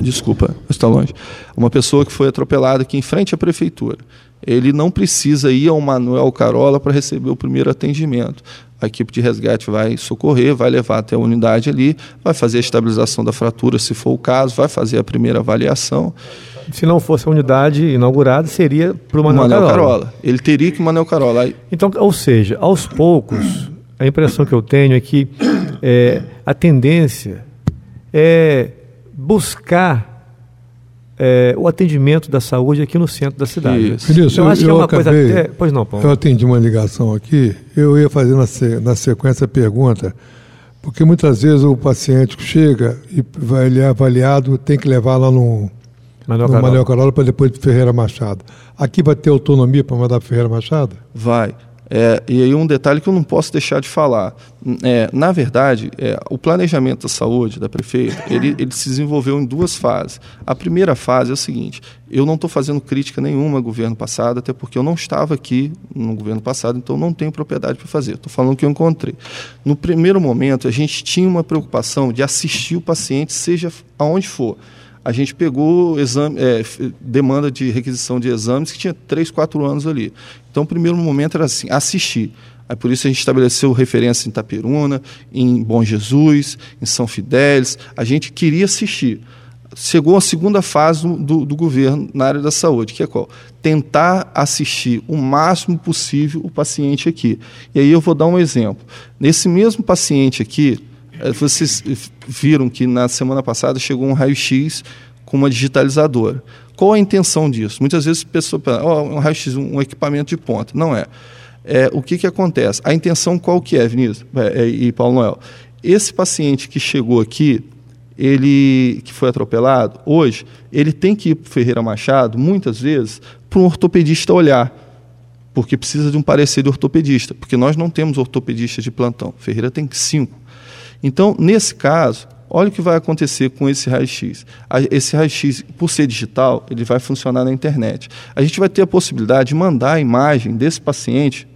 Desculpa, está longe. Uma pessoa que foi atropelada aqui em frente à prefeitura. Ele não precisa ir ao Manuel Carola para receber o primeiro atendimento a equipe de resgate vai socorrer, vai levar até a unidade ali, vai fazer a estabilização da fratura, se for o caso, vai fazer a primeira avaliação. Se não fosse a unidade inaugurada, seria para o Manuel, Manuel Carola. Carola. Ele teria que o Manuel Carola. Então, ou seja, aos poucos, a impressão que eu tenho é que é, a tendência é buscar é, o atendimento da saúde aqui no centro da cidade. Isso. Isso, eu, acho que é uma acabei, coisa até... Pois não, Paulo. Eu atendi uma ligação aqui, eu ia fazer na, na sequência a pergunta, porque muitas vezes o paciente chega e vai, ele é avaliado, tem que levar lá no, Manuel no Manuel Carola para depois de Ferreira Machado. Aqui vai ter autonomia para mandar para Ferreira Machado? Vai. É, e aí um detalhe que eu não posso deixar de falar. É, na verdade, é, o planejamento da saúde da prefeita, ele, ele se desenvolveu em duas fases. A primeira fase é o seguinte, eu não estou fazendo crítica nenhuma ao governo passado, até porque eu não estava aqui no governo passado, então não tenho propriedade para fazer. Estou falando o que eu encontrei. No primeiro momento, a gente tinha uma preocupação de assistir o paciente, seja aonde for a gente pegou exame, é, demanda de requisição de exames que tinha 3, 4 anos ali. Então, o primeiro momento era assim, assistir. Aí, por isso a gente estabeleceu referência em Itaperuna, em Bom Jesus, em São Fidélis. A gente queria assistir. Chegou a segunda fase do, do governo na área da saúde, que é qual? Tentar assistir o máximo possível o paciente aqui. E aí eu vou dar um exemplo. Nesse mesmo paciente aqui, vocês viram que na semana passada chegou um raio-x com uma digitalizadora. Qual a intenção disso? Muitas vezes a pessoa pensa, oh, um raio-x, um equipamento de ponta. Não é. é. O que, que acontece? A intenção qual que é, Vinícius é, é, e Paulo Noel? Esse paciente que chegou aqui, ele que foi atropelado, hoje, ele tem que ir para Ferreira Machado, muitas vezes, para um ortopedista olhar porque precisa de um parecer de ortopedista, porque nós não temos ortopedista de plantão. Ferreira tem cinco. Então, nesse caso, olha o que vai acontecer com esse raio-x. Esse raio-x, por ser digital, ele vai funcionar na internet. A gente vai ter a possibilidade de mandar a imagem desse paciente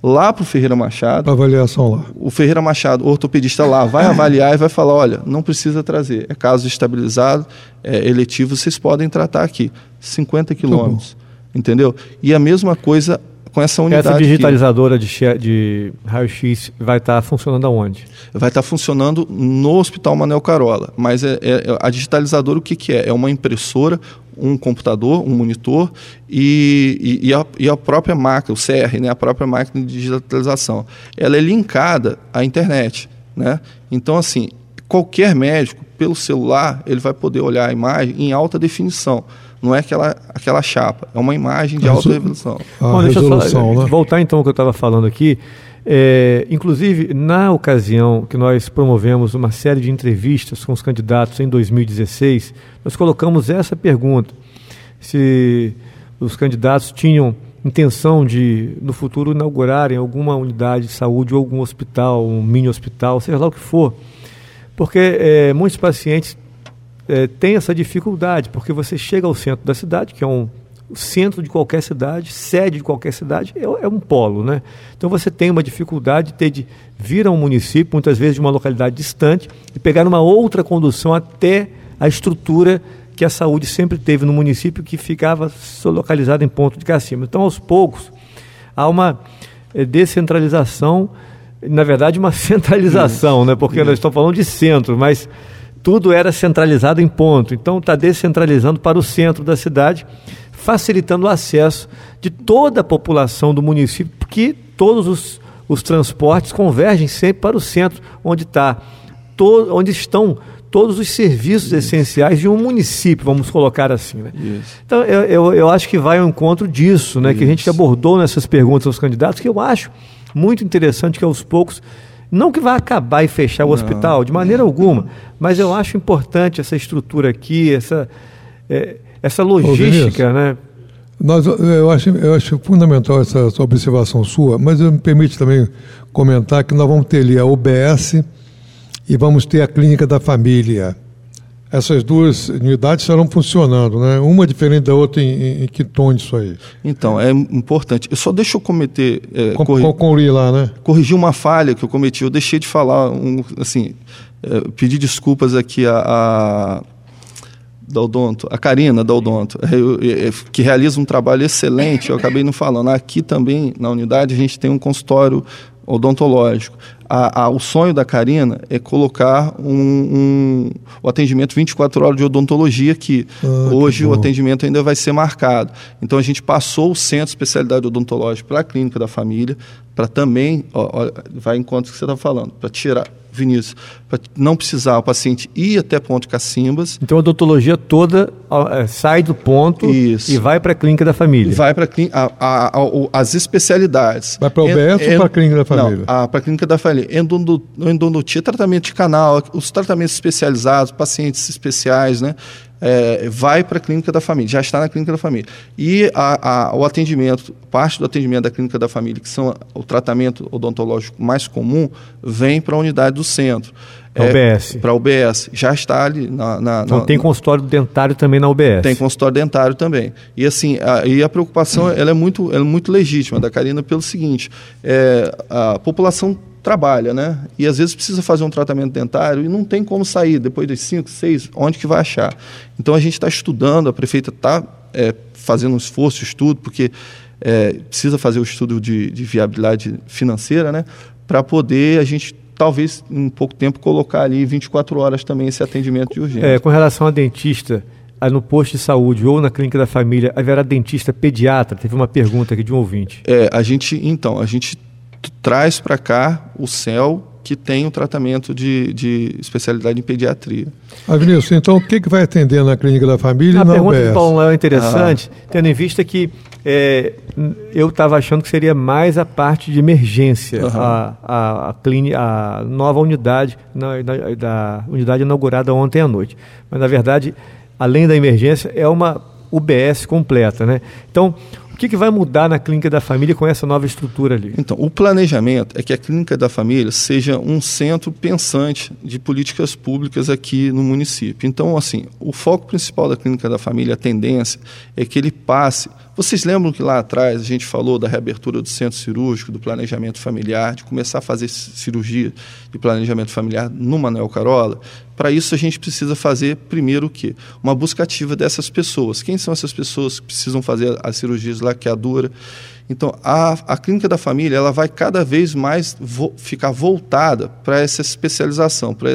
lá para o Ferreira Machado. Para avaliação lá. O Ferreira Machado, o ortopedista lá, vai avaliar e vai falar: olha, não precisa trazer. É caso estabilizado, é eletivo, vocês podem tratar aqui. 50 tá quilômetros. entendeu? E a mesma coisa com essa unidade. Essa digitalizadora de, de raio-x vai estar tá funcionando aonde? Vai estar tá funcionando no Hospital Manel Carola. Mas é, é, a digitalizadora o que, que é? É uma impressora, um computador, um monitor e, e, e, a, e, a, própria máquina, o CR, né, a própria máquina de digitalização. Ela é linkada à internet. Né? Então, assim, qualquer médico, pelo celular, ele vai poder olhar a imagem em alta definição não é aquela, aquela chapa, é uma imagem de alta resolução. Bom, deixa eu só, né? voltar então ao que eu estava falando aqui. É, inclusive, na ocasião que nós promovemos uma série de entrevistas com os candidatos em 2016, nós colocamos essa pergunta: se os candidatos tinham intenção de, no futuro, inaugurarem alguma unidade de saúde ou algum hospital, um mini hospital, seja lá o que for, Porque é, muitos pacientes é, têm essa dificuldade, porque você chega ao centro da cidade, que é um centro de qualquer cidade, sede de qualquer cidade, é, é, um polo, né? Então você tem uma dificuldade de ter de vir a um município, muitas vezes de uma localidade distante, e pegar uma outra condução até a estrutura que a saúde sempre teve no município, que ficava localizada em ponto de Cacima. Então, aos poucos, há uma é, descentralização, na verdade, uma centralização, né? Porque nós estamos falando de centro, mas tudo era centralizado em ponto. Então, está descentralizando para o centro da cidade facilitando o acesso de toda a população do município, porque todos os, os transportes convergem sempre para o centro, onde, tá, to, onde estão todos os serviços Isso. essenciais de um município, vamos colocar assim. Né? Então, eu, eu, eu, acho que vai ao encontro disso, né, que a gente abordou nessas perguntas aos candidatos, que eu acho muito interessante que aos poucos. Não que vá acabar e fechar o não, hospital, de maneira alguma, mas eu acho importante essa estrutura aqui, essa. É, essa logística, né? Nós, eu, acho, eu acho fundamental essa, essa observação sua, mas me permite também comentar que nós vamos ter ali a UBS e vamos ter a Clínica da Família. Essas duas unidades estarão funcionando, né? Uma diferente da outra em, em, em que tom disso aí? Então, é importante. Eu só deixa eu cometer... É, com, corri com, lá, né? Corrigir uma falha que eu cometi. Eu deixei de falar, um, assim, é, pedir desculpas aqui a, a da Odonto, a Karina da Odonto, que realiza um trabalho excelente, eu acabei não falando. Aqui também, na unidade, a gente tem um consultório odontológico. A, a, o sonho da Karina é colocar um, um, o atendimento 24 horas de odontologia aqui. Ah, Hoje o atendimento ainda vai ser marcado. Então a gente passou o centro de especialidade odontológica para a clínica da família, para também, ó, ó, vai em conta que você está falando, para tirar Vinícius, para não precisar o paciente ir até ponto Cacimbas. Então a odontologia toda é, sai do ponto Isso. e vai para a clínica da família. Vai para as especialidades. Vai para o UBS ou para a clínica da família? Não, para a clínica da família. Endodontia, tratamento de canal, os tratamentos especializados, pacientes especiais, né? É, vai para a clínica da família, já está na clínica da família. E a, a, o atendimento, parte do atendimento da clínica da família, que são o tratamento odontológico mais comum, vem para a unidade do centro. Para a UBS. Para a UBS. Já está ali na. na então na, tem consultório dentário também na UBS. Tem consultório dentário também. E assim, a, e a preocupação ela é, muito, ela é muito legítima da Karina pelo seguinte: é, a população trabalha, né? E às vezes precisa fazer um tratamento dentário e não tem como sair depois dos cinco, seis, onde que vai achar? Então a gente está estudando, a prefeita está é, fazendo um esforço, estudo, porque é, precisa fazer o estudo de, de viabilidade financeira, né? Para poder a gente talvez em pouco tempo colocar ali 24 horas também esse atendimento de urgência. É, com relação a dentista, no posto de saúde ou na clínica da família, haverá dentista pediatra? Teve uma pergunta aqui de um ouvinte. É, a gente, então, a gente traz para cá o CEL que tem o tratamento de, de especialidade em pediatria. Ah, Vinícius, então o que, que vai atender na clínica da família? A pergunta UBS? do Paulo é interessante, ah. tendo em vista que é, eu estava achando que seria mais a parte de emergência, uhum. a, a, a, clínica, a nova unidade, na, da, da unidade inaugurada ontem à noite. Mas, na verdade, além da emergência, é uma UBS completa. Né? Então, que, que vai mudar na clínica da família com essa nova estrutura ali? Então, o planejamento é que a clínica da família seja um centro pensante de políticas públicas aqui no município. Então, assim, o foco principal da clínica da família, a tendência é que ele passe vocês lembram que lá atrás a gente falou da reabertura do centro cirúrgico, do planejamento familiar, de começar a fazer cirurgia de planejamento familiar no Manuel Carola? Para isso a gente precisa fazer primeiro o quê? Uma busca ativa dessas pessoas. Quem são essas pessoas que precisam fazer as cirurgias laqueadura? Então, a, a clínica da família ela vai cada vez mais vo, ficar voltada para essa especialização, para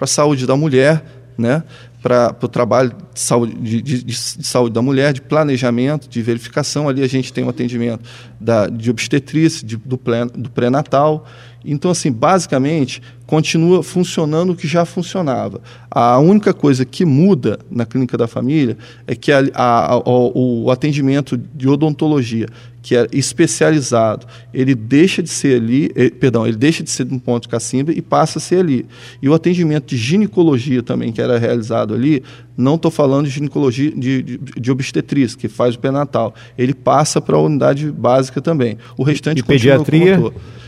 a saúde da mulher, né? para o trabalho de saúde, de, de, de saúde, da mulher, de planejamento, de verificação. Ali a gente tem um atendimento da, de obstetrícia, de, do, do pré-natal. Então, assim, basicamente, continua funcionando o que já funcionava. A única coisa que muda na clínica da família é que a, a, a, o, atendimento de odontologia que é especializado, ele deixa de ser ali, eh, perdão, ele deixa de ser um ponto de cacimba e passa a ser ali. E o atendimento de ginecologia também, que era realizado ali, não estou falando de ginecologia de, de, de obstetrícia, que faz o pré-natal, ele passa para a unidade básica também. O restante e pediatria? Pediatria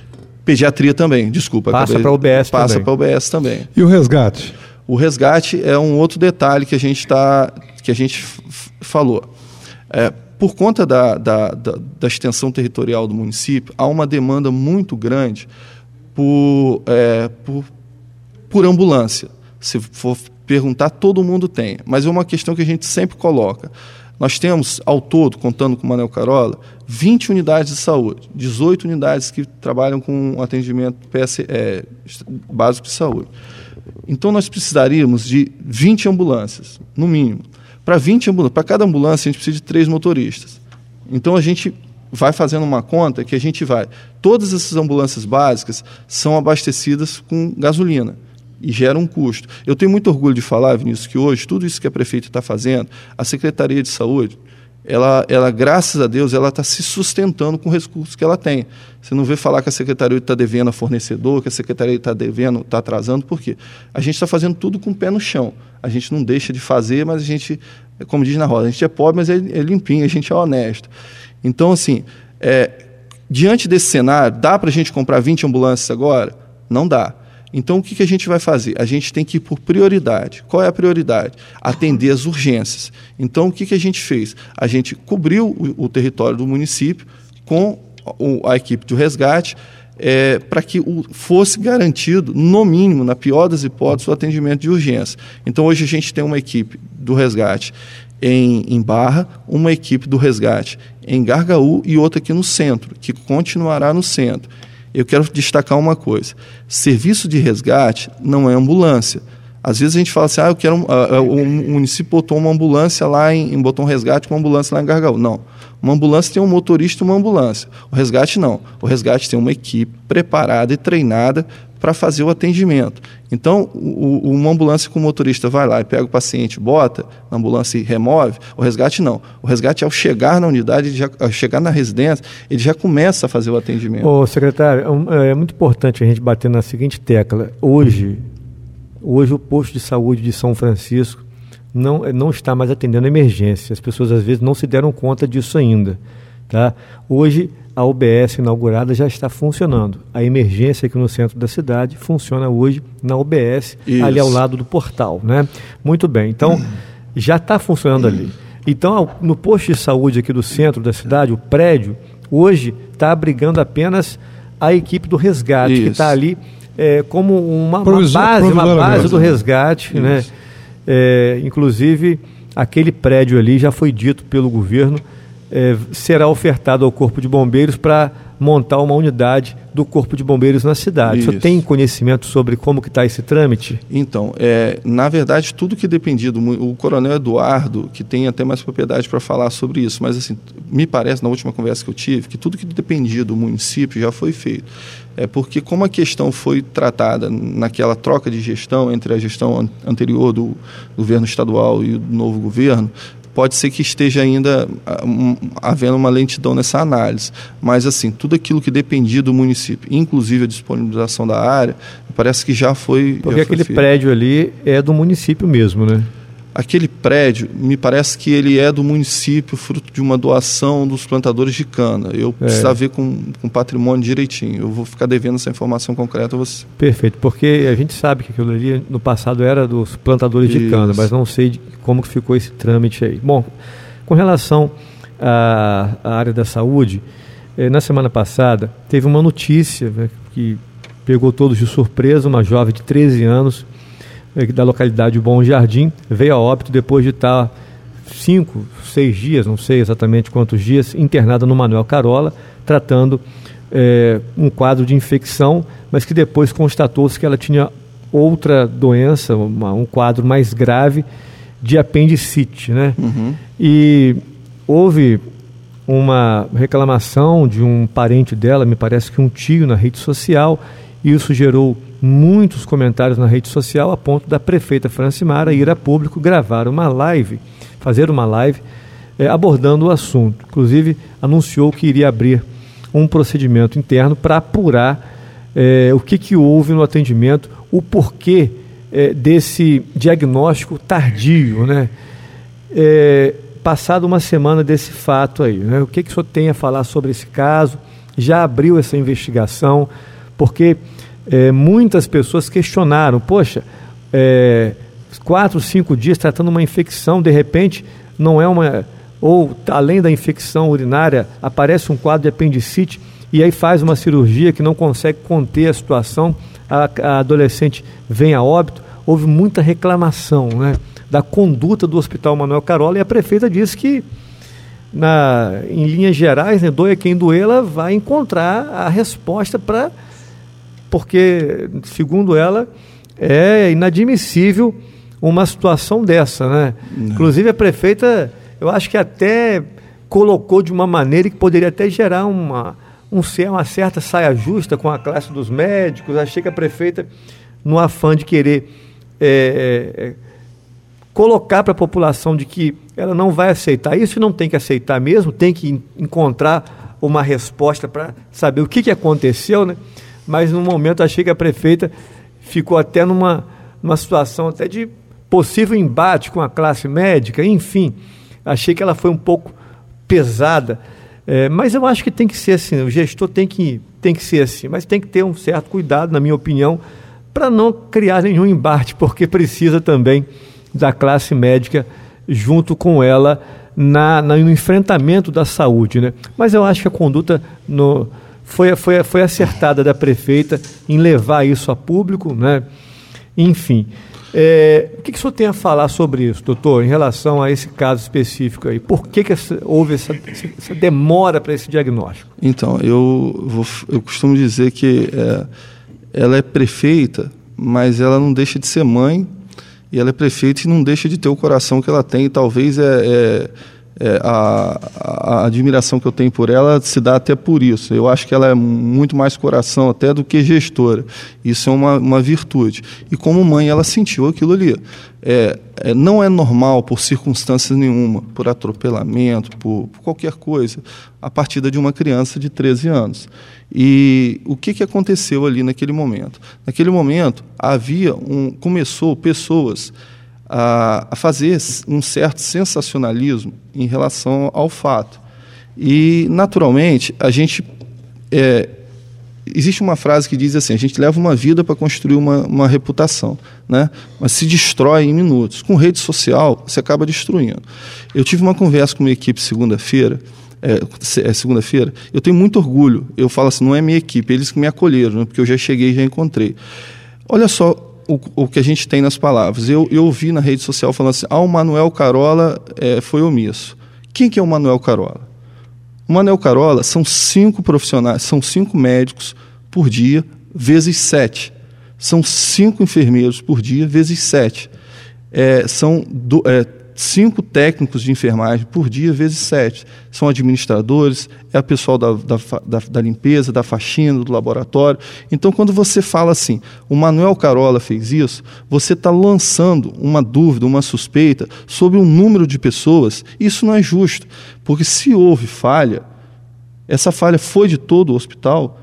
também, desculpa. Passa para o UBS Passa também. para o UBS também. E o resgate? O resgate é um outro detalhe que a gente, tá, que a gente falou. É, por conta da, da, da, da, extensão territorial do município, há uma demanda muito grande por, é, por, por ambulância. Se for perguntar, todo mundo tem, mas é uma questão que a gente sempre coloca. Nós temos, ao todo, contando com o Manel Carola, 20 unidades de saúde, 18 unidades que trabalham com atendimento PS, é, básico de saúde. Então, nós precisaríamos de 20 ambulâncias, no mínimo. Para 20 ambulâncias, para cada ambulância, a gente precisa de três motoristas. Então, a gente vai fazendo uma conta que a gente vai. Todas essas ambulâncias básicas são abastecidas com gasolina e gera um custo. Eu tenho muito orgulho de falar, Vinícius, que hoje tudo isso que a prefeita está fazendo, a Secretaria de Saúde, ela, ela graças a Deus, ela está se sustentando com os recursos que ela tem. Você não vê falar que a Secretaria está devendo a fornecedor, que a Secretaria está devendo, está atrasando, por quê? A gente está fazendo tudo com o pé no chão. A gente não deixa de fazer, mas a gente, como diz na roda, a gente é pobre, mas é, é limpinho, a gente é honesto. Então, assim, é, diante desse cenário, dá para a gente comprar 20 ambulâncias agora? Não dá. Então, o que, que a gente vai fazer? A gente tem que ir por prioridade. Qual é a prioridade? Atender as urgências. Então, o que, que a gente fez? A gente cobriu o, o território do município com a equipe de resgate é, para que o, fosse garantido, no mínimo, na pior das hipóteses, o atendimento de urgência. Então, hoje a gente tem uma equipe do resgate em, em Barra, uma equipe do resgate em Gargaú e outra aqui no centro, que continuará no centro eu quero destacar uma coisa: serviço de resgate não é ambulância. Às vezes a gente fala assim, ah, eu quero. Uh, uh, o município botou uma ambulância lá em, em um resgate com uma ambulância lá em Gargaú. Não. Uma ambulância tem um motorista e uma ambulância. O resgate não. O resgate tem uma equipe preparada e treinada para fazer o atendimento. Então, o, uma ambulância com o motorista vai lá e pega o paciente, bota na ambulância e remove, o resgate não. O resgate, ao chegar na unidade, já, ao chegar na residência, ele já começa a fazer o atendimento. Ô, secretário, é, é muito importante a gente bater na seguinte tecla. Hoje, hoje o posto de saúde de São Francisco não, não está mais atendendo emergência. As pessoas, às vezes, não se deram conta disso ainda. Tá? Hoje, a UBS inaugurada já está funcionando. A emergência aqui no centro da cidade funciona hoje na UBS, Isso. ali ao lado do portal. Né? Muito bem, então já está funcionando ali. Então, no posto de saúde aqui do centro da cidade, o prédio, hoje está abrigando apenas a equipe do resgate, Isso. que está ali é, como uma, uma base, uma base do resgate. Né? É, inclusive, aquele prédio ali já foi dito pelo governo é, será ofertado ao Corpo de Bombeiros para montar uma unidade do Corpo de Bombeiros na cidade. Isso. Você tem conhecimento sobre como que está esse trâmite? Então, é, na verdade, tudo que dependia do... O Coronel Eduardo, que tem até mais propriedade para falar sobre isso, mas assim, me parece, na última conversa que eu tive, que tudo que dependia do município já foi feito. É porque como a questão foi tratada naquela troca de gestão entre a gestão anterior do governo estadual e o novo governo, pode ser que esteja ainda ah, havendo uma lentidão nessa análise. Mas, assim, tudo aquilo que dependia do município, inclusive a disponibilização da área, parece que já foi. Porque já foi aquele feito. prédio ali é do município mesmo, né? Aquele prédio, me parece que ele é do município, fruto de uma doação dos plantadores de cana. Eu é. precisava ver com, com patrimônio direitinho. Eu vou ficar devendo essa informação concreta a você. Perfeito, porque a gente sabe que aquilo ali no passado era dos plantadores Isso. de cana, mas não sei de como que ficou esse trâmite aí. Bom, com relação à, à área da saúde, eh, na semana passada teve uma notícia né, que pegou todos de surpresa, uma jovem de 13 anos da localidade Bom Jardim, veio a óbito depois de estar cinco, seis dias, não sei exatamente quantos dias, internada no Manuel Carola, tratando é, um quadro de infecção, mas que depois constatou-se que ela tinha outra doença, uma, um quadro mais grave de apendicite, né? Uhum. E houve uma reclamação de um parente dela, me parece que um tio na rede social, e isso gerou muitos comentários na rede social a ponto da prefeita Francimara ir a público gravar uma live, fazer uma live é, abordando o assunto. Inclusive, anunciou que iria abrir um procedimento interno para apurar é, o que, que houve no atendimento, o porquê é, desse diagnóstico tardio, né? É, passado uma semana desse fato aí, né? O que, que o senhor tem a falar sobre esse caso? Já abriu essa investigação? porque é, muitas pessoas questionaram, poxa, é, quatro, cinco dias tratando uma infecção, de repente não é uma. Ou além da infecção urinária, aparece um quadro de apendicite e aí faz uma cirurgia que não consegue conter a situação, a, a adolescente vem a óbito. Houve muita reclamação né, da conduta do Hospital Manuel Carola e a prefeita disse que, na, em linhas gerais, né, doia quem doer, ela vai encontrar a resposta para. Porque, segundo ela, é inadmissível uma situação dessa, né? Inclusive a prefeita, eu acho que até colocou de uma maneira que poderia até gerar uma, um, uma certa saia justa com a classe dos médicos. Achei que a prefeita, no afã de querer é, é, é colocar para a população de que ela não vai aceitar isso, não tem que aceitar mesmo, tem que encontrar uma resposta para saber o que, que aconteceu, né? Mas no momento achei que a prefeita ficou até numa, numa situação até de possível embate com a classe médica, enfim. Achei que ela foi um pouco pesada. É, mas eu acho que tem que ser assim, o gestor tem que, tem que ser assim, mas tem que ter um certo cuidado, na minha opinião, para não criar nenhum embate, porque precisa também da classe médica junto com ela na, na, no enfrentamento da saúde. Né? Mas eu acho que a conduta no, foi, foi, foi acertada da prefeita em levar isso a público, né? enfim. É, o que, que o senhor tem a falar sobre isso, doutor, em relação a esse caso específico aí? Por que, que essa, houve essa, essa demora para esse diagnóstico? Então, eu, vou, eu costumo dizer que é, ela é prefeita, mas ela não deixa de ser mãe, e ela é prefeita e não deixa de ter o coração que ela tem, e talvez é, é é, a, a, admiração que eu tenho por ela se dá até por isso. Eu acho que ela é muito mais coração até do que gestora. Isso é uma, uma virtude. E como mãe, ela sentiu aquilo ali. É, é, não é normal, por circunstâncias nenhuma, por atropelamento, por, por, qualquer coisa, a partida de uma criança de 13 anos. E o que, que aconteceu ali naquele momento? Naquele momento, havia um, começou pessoas a, a fazer um certo sensacionalismo em relação ao fato. E, naturalmente, a gente. É, existe uma frase que diz assim: a gente leva uma vida para construir uma, uma reputação, né? mas se destrói em minutos. Com rede social, você acaba destruindo. Eu tive uma conversa com uma equipe segunda-feira. É, é segunda-feira, eu tenho muito orgulho. Eu falo assim, não é minha equipe, eles que me acolheram, né? porque eu já cheguei e já encontrei. Olha só o, o que a gente tem nas palavras. Eu, eu vi na rede social falando assim: ah, o Manuel Carola é, foi omisso. Quem que é o Manuel Carola? O Manuel Carola são cinco profissionais, são cinco médicos por dia, vezes sete. São cinco enfermeiros por dia, vezes sete. É, são do, é, cinco técnicos de enfermagem por dia, vezes sete. São administradores, é a pessoal da, da, da, da, limpeza, da faxina, do laboratório. Então, quando você fala assim, o Manuel Carola fez isso, você está lançando uma dúvida, uma suspeita sobre um número de pessoas. Isso não é justo, porque se houve falha, essa falha foi de todo o hospital,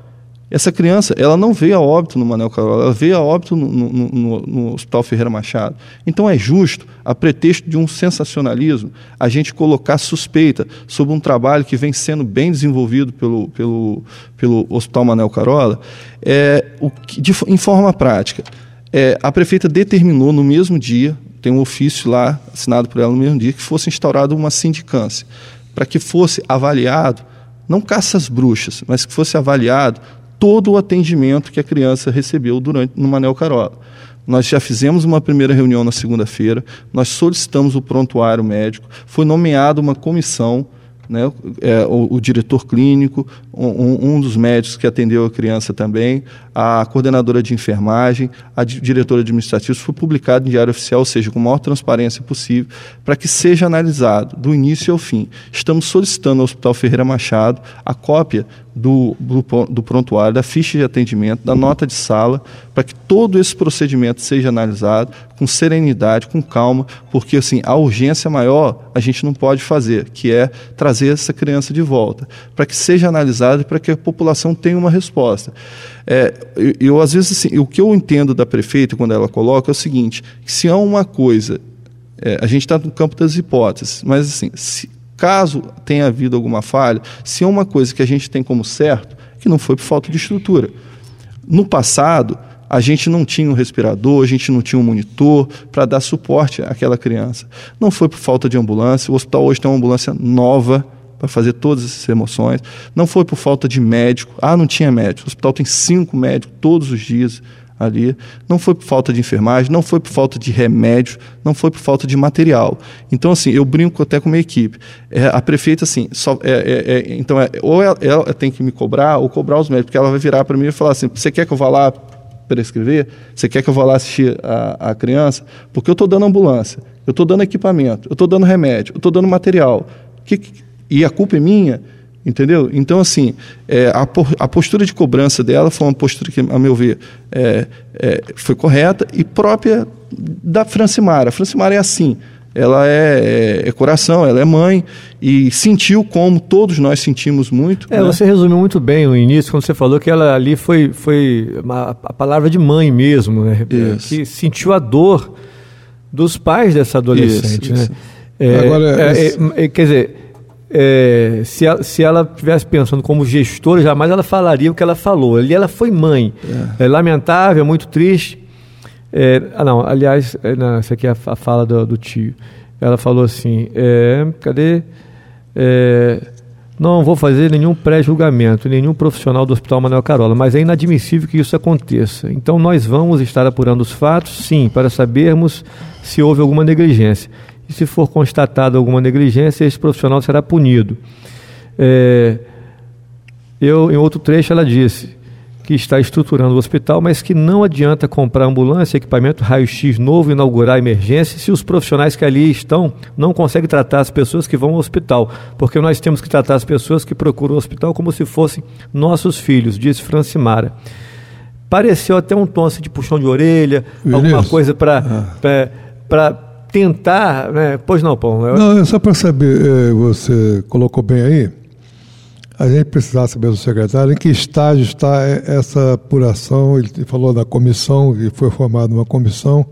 essa criança, ela não veio a óbito no Manel Carola, ela veio a óbito no, no, no, no, Hospital Ferreira Machado. Então é justo, a pretexto de um sensacionalismo, a gente colocar suspeita sobre um trabalho que vem sendo bem desenvolvido pelo, pelo, pelo Hospital Manel Carola, é, o que, de, em forma prática. É, a prefeita determinou no mesmo dia, tem um ofício lá assinado por ela no mesmo dia, que fosse instaurada uma sindicância, para que fosse avaliado não caça as bruxas, mas que fosse avaliado todo o atendimento que a criança recebeu durante no Manel Carola. Nós já fizemos uma primeira reunião na segunda-feira, nós solicitamos o prontuário médico, foi nomeada uma comissão né, é, o, o, diretor clínico, um, um, dos médicos que atendeu a criança também, a coordenadora de enfermagem, a diretora administrativa, isso foi publicado em diário oficial, ou seja, com a maior transparência possível, para que seja analisado do início ao fim. Estamos solicitando ao Hospital Ferreira Machado a cópia do, do, do prontuário, da ficha de atendimento, da nota de sala, para que todo esse procedimento seja analisado com serenidade, com calma, porque assim a urgência maior a gente não pode fazer, que é trazer essa criança de volta, para que seja analisado e para que a população tenha uma resposta. É, eu, eu, às vezes assim, o que eu entendo da prefeita quando ela coloca é o seguinte: se há uma coisa, é, a gente está no campo das hipóteses, mas assim, se, caso tenha havido alguma falha, se é uma coisa que a gente tem como certo, que não foi por falta de estrutura. No passado, a gente não tinha um respirador, a gente não tinha um monitor para dar suporte àquela criança. Não foi por falta de ambulância, o hospital hoje tem uma ambulância nova para fazer todas essas emoções. Não foi por falta de médico, ah, não tinha médico. O hospital tem cinco médicos todos os dias ali. Não foi por falta de enfermagem, não foi por falta de remédio, não foi por falta de material. Então, assim, eu brinco até com a minha equipe. É, a prefeita, assim, só, é, é, é então, é, ou ela, ela, tem que me cobrar, ou cobrar os médicos, porque ela vai virar para mim e falar assim: você quer que eu vá lá prescrever? Você quer que eu vá lá assistir a, a criança? Porque eu estou dando ambulância, eu estou dando equipamento, eu estou dando remédio, eu estou dando material. Que, e a culpa é minha? Entendeu? Então, assim, é, a, a, postura de cobrança dela foi uma postura que, a meu ver, é, é, foi correta e própria da Francimara. A Francimara é assim, ela é, é, é, coração, ela é mãe e sentiu como todos nós sentimos muito. É, né? você resumiu muito bem o início quando você falou que ela ali foi, foi uma, a palavra de mãe mesmo, né? que sentiu a dor dos pais dessa adolescente. Isso, né? isso. É, Agora, é, quer dizer é, se, ela, se ela estivesse pensando como gestora, jamais ela falaria o que ela falou. Ali ela foi mãe. É, é lamentável, muito triste. É, ah, não, aliás, é, não, essa aqui é a, fala do, do, tio. Ela falou assim: é, cadê? É, não vou fazer nenhum pré-julgamento, nenhum profissional do Hospital Manuel Carola, mas é inadmissível que isso aconteça. Então nós vamos estar apurando os fatos, sim, para sabermos se houve alguma negligência e se for constatada alguma negligência, esse profissional será punido. É, eu, em outro trecho, ela disse que está estruturando o hospital, mas que não adianta comprar ambulância, equipamento raio-x novo, inaugurar emergência, se os profissionais que ali estão não conseguem tratar as pessoas que vão ao hospital, porque nós temos que tratar as pessoas que procuram o hospital como se fossem nossos filhos, disse Francimara. Pareceu até um tom assim, de puxão de orelha, Beleza. alguma coisa para. Tentar, né? Pois não, Paulo. Eu... Não, é só para saber, eh, você colocou bem aí, a gente precisava saber do secretário em que estágio está essa apuração, ele falou da comissão, que foi formada uma comissão,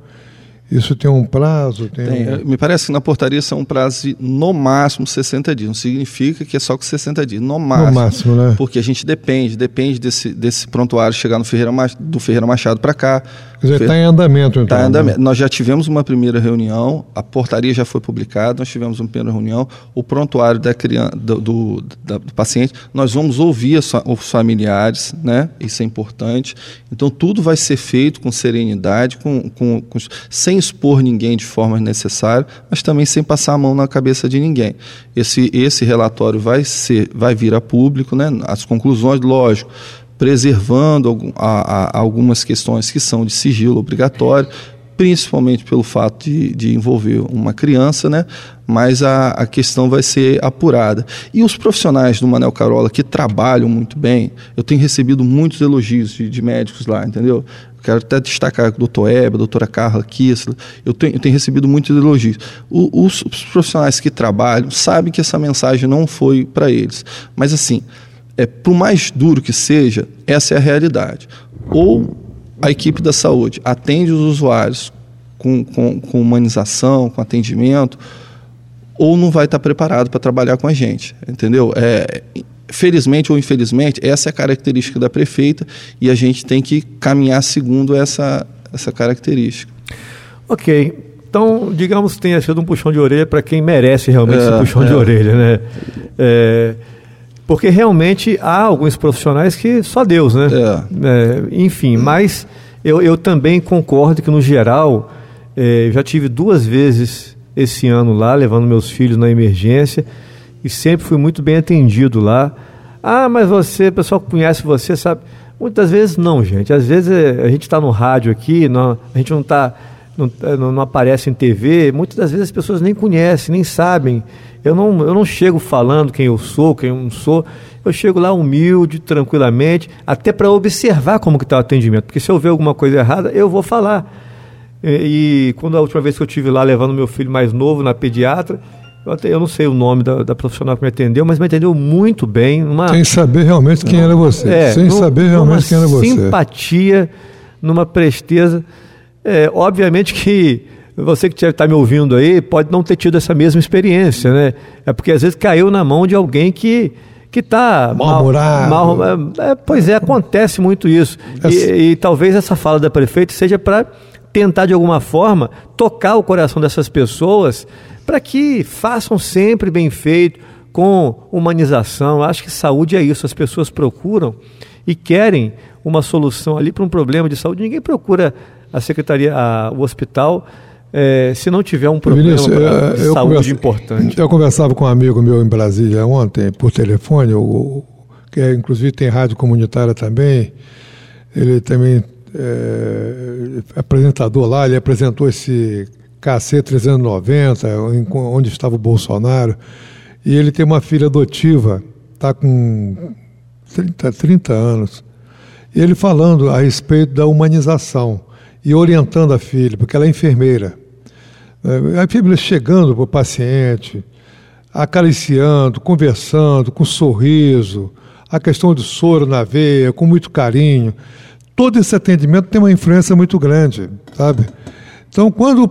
isso tem um prazo? Tem tem, um... Me parece que na portaria são um prazo de no máximo 60 dias. Não significa que é só com 60 dias. No máximo. No máximo, né? Porque a gente depende, depende desse, desse prontuário chegar no Ferreira, do Ferreira Machado para cá. Quer dizer, está em andamento, então. Está em andamento. Né? Nós já tivemos uma primeira reunião, a portaria já foi publicada, nós tivemos uma primeira reunião, o prontuário da criança, do, do, da, do paciente, nós vamos ouvir os familiares, né? Isso é importante. Então, tudo vai ser feito com serenidade, com, com, com sem expor ninguém de forma necessária, mas também sem passar a mão na cabeça de ninguém. Esse, esse relatório vai, ser, vai vir a público, né? as conclusões, lógico, preservando a, a, algumas questões que são de sigilo obrigatório, principalmente pelo fato de, de envolver uma criança, né? mas a, a, questão vai ser apurada. E os profissionais do Manel Carola que trabalham muito bem, eu tenho recebido muitos elogios de, de médicos lá, entendeu? Quero até destacar o doutor Eba, a doutora Carla Kissler, eu tenho, eu tenho recebido muitos elogios. O, os, os, profissionais que trabalham sabem que essa mensagem não foi para eles. Mas assim, é, por mais duro que seja, essa é a realidade. Ou a equipe da saúde atende os usuários com, com, com humanização, com atendimento, ou não vai estar preparado para trabalhar com a gente, entendeu? É, felizmente ou infelizmente, essa é a característica da prefeita e a gente tem que caminhar segundo essa, essa característica. Ok. Então, digamos que tenha sido um puxão de orelha para quem merece realmente é, esse puxão é. de orelha, né? É, porque realmente há alguns profissionais que só Deus, né? É. é enfim, mas eu, eu também concordo que, no geral, é, já tive duas vezes esse ano lá, levando meus filhos na emergência e sempre fui muito bem atendido lá. Ah, mas você, o pessoal que conhece você, sabe? Muitas vezes não, gente. Às vezes é, a gente está no rádio aqui, não, a gente não está. Não, é, não, não, aparece em TV, muitas das vezes as pessoas nem conhecem, nem sabem. Eu não, eu não chego falando quem eu sou, quem eu não sou. Eu chego lá humilde, tranquilamente, até para observar como que está o atendimento. Porque se eu ver alguma coisa errada, eu vou falar. E, e, quando a última vez que eu tive lá levando meu filho mais novo na pediatra, eu, até, eu não sei o nome da, da, profissional que me atendeu, mas me atendeu muito bem. Uma, Sem saber realmente quem era você. É, Sem no, saber realmente quem era você. simpatia, numa presteza. É, obviamente que você que está me ouvindo aí pode não ter tido essa mesma experiência, né? É porque às vezes caiu na mão de alguém que, que está mal, mal é, é, pois é, acontece muito isso. E, e, talvez essa fala da prefeita seja para tentar de alguma forma tocar o coração dessas pessoas para que façam sempre bem feito, com humanização. Acho que saúde é isso. As pessoas procuram e querem uma solução ali para um problema de saúde. Ninguém procura a secretaria, a, o hospital é, se não tiver um problema Vinícius, é, de saúde conversa, importante. Eu conversava com um amigo meu em Brasília ontem, por telefone, o, que é, inclusive tem rádio comunitária também. Ele também é apresentador lá, ele apresentou esse KC 390, onde estava o Bolsonaro. E ele tem uma filha adotiva, está com 30, 30 anos. E ele falando a respeito da humanização e orientando a filha, porque ela é enfermeira. É, a enfermeira chegando para o paciente, acariciando, conversando, com sorriso, a questão do soro na veia, com muito carinho. Todo esse atendimento tem uma influência muito grande, sabe? Então, quando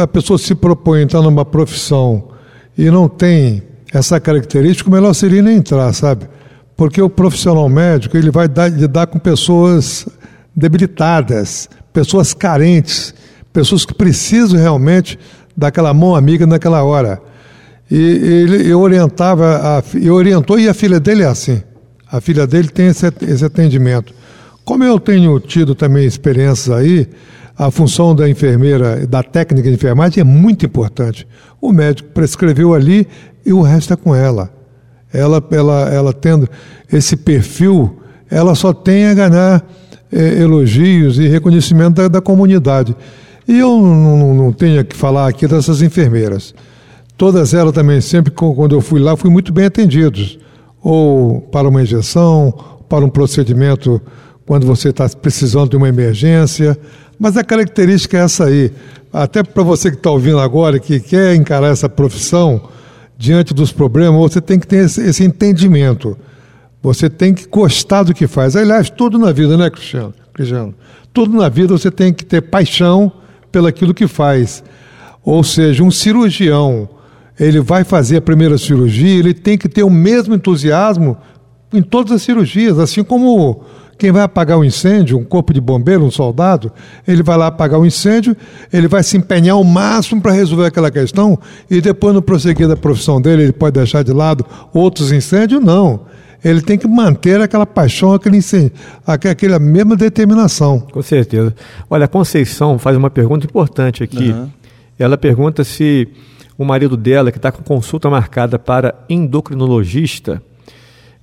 a pessoa se propõe a entrar numa profissão e não tem essa característica, o melhor seria nem entrar, sabe? Porque o profissional médico ele vai dar, lidar com pessoas debilitadas, pessoas carentes, pessoas que precisam realmente daquela mão amiga naquela hora. E ele orientava, a, e orientou, e a filha dele é assim. A filha dele tem esse, esse atendimento. Como eu tenho tido também experiências aí, a função da enfermeira, da técnica de enfermagem é muito importante. O médico prescreveu ali e o resto é com ela. Ela, ela, ela tendo esse perfil, ela só tem a ganhar é, elogios e reconhecimento da, da comunidade. E eu não, não, tenho que falar aqui dessas enfermeiras. Todas elas também, sempre quando eu fui lá, fui muito bem atendidos. Ou para uma injeção, para um procedimento quando você está precisando de uma emergência. Mas a característica é essa aí. Até para você que está ouvindo agora, que quer encarar essa profissão diante dos problemas, você tem que ter esse, esse entendimento. Você tem que gostar do que faz. Aliás, tudo na vida, né, Cristiano? Cristiano? Tudo na vida você tem que ter paixão pelaquilo que faz. Ou seja, um cirurgião, ele vai fazer a primeira cirurgia, ele tem que ter o mesmo entusiasmo em todas as cirurgias, assim como quem vai apagar um incêndio, um corpo de bombeiro, um soldado, ele vai lá apagar o um incêndio, ele vai se empenhar ao máximo para resolver aquela questão e depois, no prosseguir da profissão dele, ele pode deixar de lado outros incêndios? Não. Ele tem que manter aquela paixão, aquele incêndio, aquela mesma determinação. Com certeza. Olha, a Conceição faz uma pergunta importante aqui. Uhum. Ela pergunta se o marido dela, que está com consulta marcada para endocrinologista,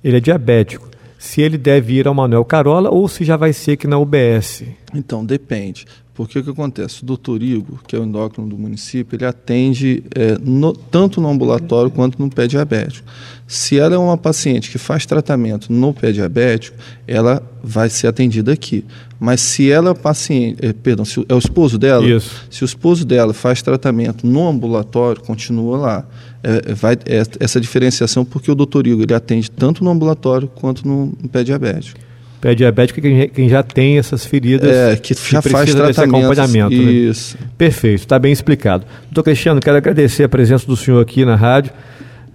ele é diabético se ele deve ir ao Manuel Carola ou se já vai ser aqui na UBS. Então, depende. Porque o que acontece? O doutor Igor, que é o endócrino do município, ele atende é, no, tanto no ambulatório quanto no pé diabético. Se ela é uma paciente que faz tratamento no pé diabético, ela vai ser atendida aqui. Mas se ela é paciente, é, perdão, se é o esposo dela, Isso. se o esposo dela faz tratamento no ambulatório, continua lá. É, vai, é, essa diferenciação porque o doutor Igor ele atende tanto no ambulatório quanto no, no pé diabético. Pé diabético é quem já tem essas feridas. É, que já que faz tratamento. acompanhamento. Né? Isso. Né? Perfeito, está bem explicado. Doutor Cristiano, quero agradecer a presença do senhor aqui na rádio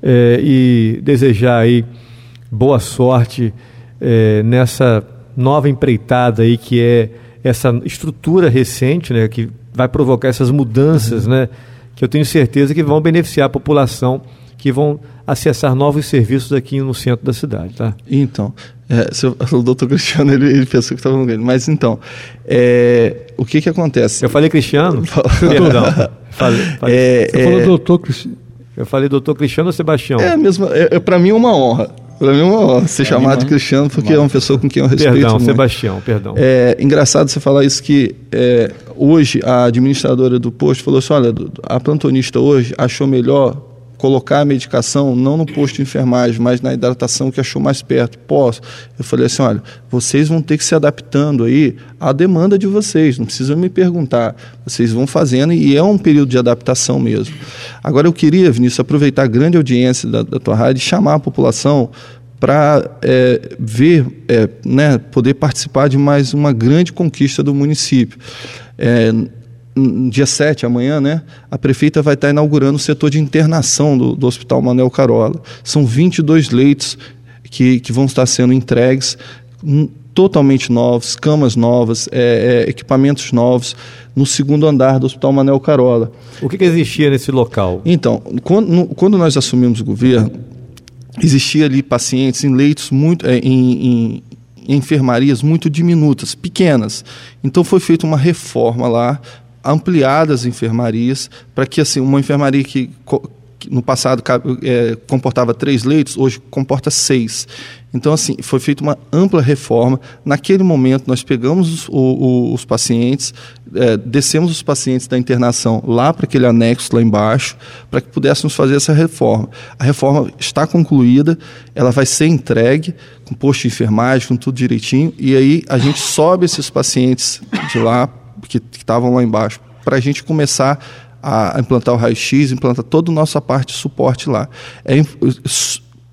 é, e desejar aí boa sorte é, nessa nova empreitada aí que é essa estrutura recente, né, que vai provocar essas mudanças, uhum. né, que eu tenho certeza que vão beneficiar a população, que vão acessar novos serviços aqui no centro da cidade, tá? Então, é, seu, o doutor Cristiano, ele, ele pensou que estava no grande, mas então, é, o que que acontece? Eu falei Cristiano? Perdão. Falei, falei. É, Você falou é, doutor Cristiano. Eu falei doutor Cristiano ou Sebastião? É mesmo, é, é para mim é uma honra. Para mim é uma honra ser chamado de Cristiano, porque é uma pessoa com quem eu respeito Perdão, muito. Sebastião, perdão. É engraçado você falar isso que é, hoje a administradora do posto falou assim, olha, a plantonista hoje achou melhor colocar a medicação não no posto de enfermagem, mas na hidratação que achou mais perto. Posso? Eu falei assim, olha, vocês vão ter que se adaptando aí à demanda de vocês, não precisam me perguntar. Vocês vão fazendo e é um período de adaptação mesmo. Agora eu queria, Vinícius, aproveitar a grande audiência da, da tua rádio e chamar a população para é, ver, é, né, poder participar de mais uma grande conquista do município. É, dia 7, amanhã, né, a prefeita vai estar inaugurando o setor de internação do, do Hospital Manuel Carola. São 22 leitos que, que vão estar sendo entregues hum, totalmente novos, camas novas, é, é, equipamentos novos no segundo andar do Hospital Manel Carola. O que, que existia nesse local? Então, quando, no, quando, nós assumimos o governo, existia ali pacientes em leitos muito, é, em, em enfermarias muito diminutas, pequenas. Então foi feita uma reforma lá, ampliadas as enfermarias, para que assim uma enfermaria que no passado é, comportava três leitos, hoje comporta seis. Então, assim, foi feita uma ampla reforma. Naquele momento, nós pegamos os, o, os pacientes, é, descemos os pacientes da internação lá para aquele anexo lá embaixo, para que pudéssemos fazer essa reforma. A reforma está concluída, ela vai ser entregue com posto de enfermagem, com tudo direitinho, e aí a gente sobe esses pacientes de lá, que estavam lá embaixo, para a gente começar a implantar o raio-x, implantar toda a nossa parte de suporte lá. É,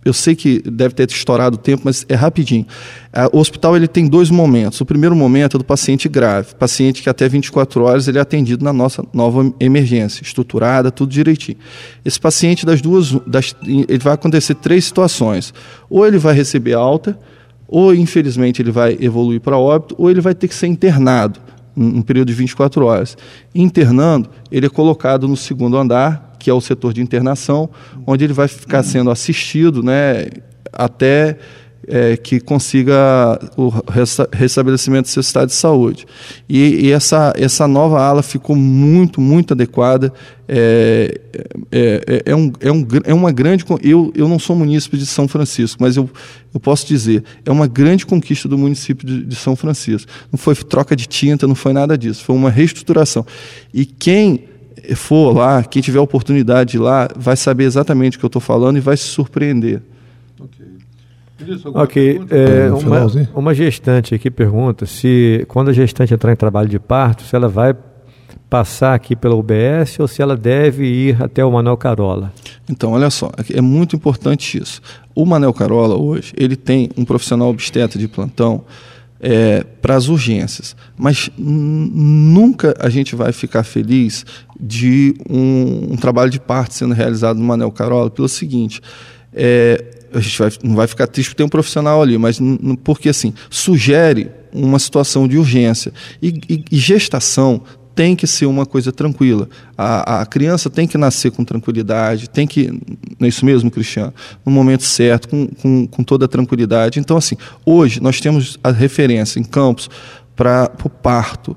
eu sei que deve ter estourado o tempo, mas é rapidinho. É, o hospital ele tem dois momentos. O primeiro momento é do paciente grave, paciente que até 24 horas ele é atendido na nossa nova emergência, estruturada, tudo direitinho. Esse paciente das duas, das, ele vai acontecer três situações. Ou ele vai receber alta, ou infelizmente ele vai evoluir para óbito, ou ele vai ter que ser internado um período de 24 horas. Internando, ele é colocado no segundo andar, que é o setor de internação, onde ele vai ficar sendo assistido né, até é, que consiga o restabelecimento do seu estado de saúde. E, e, essa, essa nova ala ficou muito, muito adequada. É, é, é, é, um, é, um, é uma grande. Eu, eu não sou munícipe de São Francisco, mas eu, eu posso dizer, é uma grande conquista do município de, de São Francisco. Não foi troca de tinta, não foi nada disso, foi uma reestruturação. E quem for lá, quem tiver oportunidade de ir lá, vai saber exatamente o que eu estou falando e vai se surpreender. Ok, é, uma, uma gestante aqui pergunta se quando a gestante entrar em trabalho de parto, se ela vai passar aqui pela UBS ou se ela deve ir até o Manuel Carola? Então, olha só, é muito importante isso. O Manuel Carola hoje, ele tem um profissional obstetra de plantão é, para as urgências, mas nunca a gente vai ficar feliz de um, um trabalho de parto sendo realizado no Manuel Carola pelo seguinte, é, a gente vai, não vai ficar triste por ter um profissional ali, mas porque assim, sugere uma situação de urgência. E, e, e gestação tem que ser uma coisa tranquila. A, a, criança tem que nascer com tranquilidade, tem que. Não é isso mesmo, Cristiano? No momento certo, com, com, com toda a tranquilidade. Então, assim, hoje nós temos a referência em campos para o parto,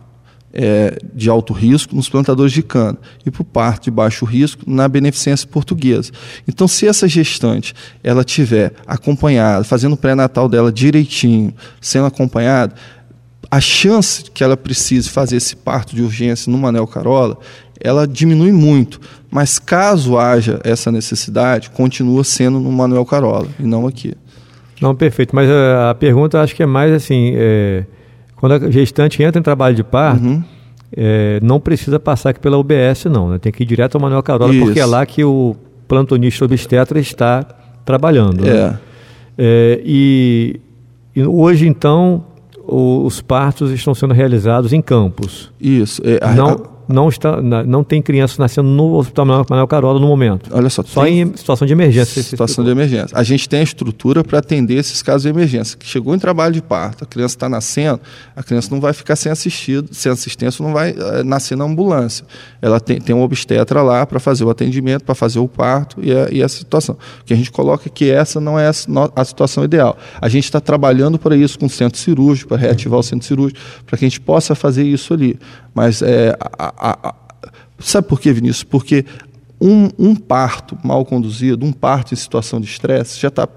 é, de alto risco nos plantadores de cana e para o parto de baixo risco na beneficência portuguesa. Então, se essa gestante ela tiver acompanhada, fazendo o pré-natal dela direitinho, sendo acompanhada, a chance que ela precise fazer esse parto de urgência no Manel Carola, ela diminui muito. Mas caso haja essa necessidade, continua sendo no Manuel Carola e não aqui. Não, perfeito. Mas a, a pergunta acho que é mais assim. É quando a gestante entra em trabalho de parto, uhum. é, não precisa passar aqui pela UBS, não. Né? Tem que ir direto ao Manuel Carola, Isso. porque é lá que o plantonista obstetra está trabalhando. Né? É. Né? É, e, e, hoje, então, os partos estão sendo realizados em campos. Isso. É, a, não, não, está, não tem criança nascendo no Hospital Manuel Carola no momento. Olha só. Só em situação de emergência. Situação de emergência. A gente tem a estrutura para atender esses casos de emergência. Que chegou em trabalho de parto, a criança está nascendo, a criança não vai ficar sem assistido, sem assistência, não vai é, nascer na ambulância. Ela tem, tem um obstetra lá para fazer o atendimento, para fazer o parto e a, e a situação. O que a gente coloca é que essa não é a, a situação ideal. A gente está trabalhando para isso com o centro cirúrgico, para reativar o centro cirúrgico, para que a gente possa fazer isso ali. Mas é, a, a, sabe por quê, Vinícius? Porque um, um parto mal conduzido, um parto em situação de estresse, já está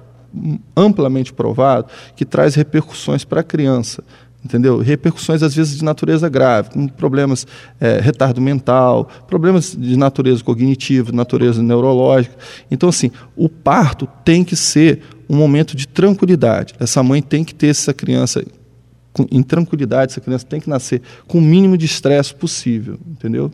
amplamente provado que traz repercussões para a criança entendeu? Repercussões às vezes de natureza grave, como problemas é, retardo mental, problemas de natureza cognitiva, de natureza neurológica. Então, assim, o parto tem que ser um momento de tranquilidade. Essa mãe tem que ter essa criança em tranquilidade, essa criança tem que nascer com o mínimo de estresse possível, entendeu?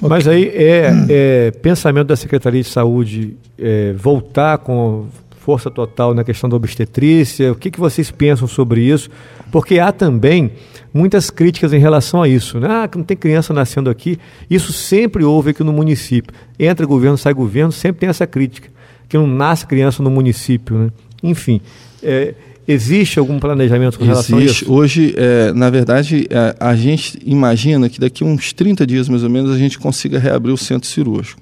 Mas aí é, é, pensamento da Secretaria de Saúde é, voltar com força total na questão da obstetrícia? O que, que vocês pensam sobre isso? Porque há também muitas críticas em relação a isso. Né? Ah, que não tem criança nascendo aqui. Isso sempre houve aqui no município. Entra governo, sai governo, sempre tem essa crítica. Que não nasce criança no município. Né? enfim. É, existe algum planejamento com relação Existe. a isso? Hoje, é, na verdade, é, a gente imagina que daqui a uns 30 dias, mais ou menos, a gente consiga reabrir o centro cirúrgico.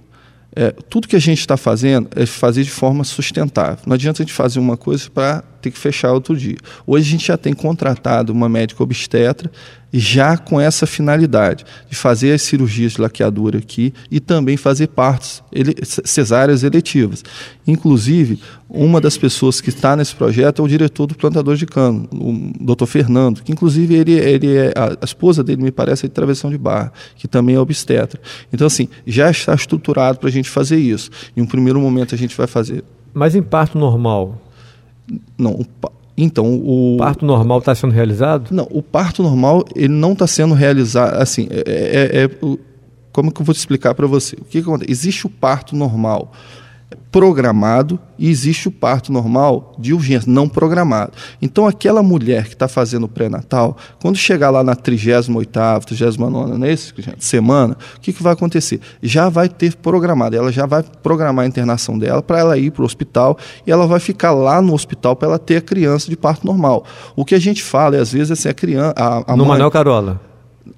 É, tudo que a gente está fazendo é fazer de forma sustentável. Não adianta a gente fazer uma coisa para ter que fechar outro dia. Hoje a gente já tem contratado uma médica obstetra já com essa finalidade de fazer as cirurgias de laqueadura aqui e também fazer partos ele, cesáreas eletivas. Inclusive, uma das pessoas que está nesse projeto é o diretor do plantador de cano, o Dr. Fernando, que inclusive ele, ele é a esposa dele me parece é de travessão de barra, que também é obstetra. Então assim, já está estruturado para a gente fazer isso. Em um primeiro momento a gente vai fazer. Mas em parto normal, não, o, então o parto normal está sendo realizado? Não, o parto normal ele não está sendo realizado. Assim, é, é, é, como que eu vou te explicar para você? O que, que acontece? Existe o parto normal programado e existe o parto normal de urgência, não programado. Então, aquela mulher que está fazendo o pré-natal, quando chegar lá na 38ª, 39 nesse semana, o que, que vai acontecer? Já vai ter programado, ela já vai programar a internação dela para ela ir para o hospital e ela vai ficar lá no hospital para ela ter a criança de parto normal. O que a gente fala, é, às vezes, é assim, a criança... A, a no mãe, Manuel Carola?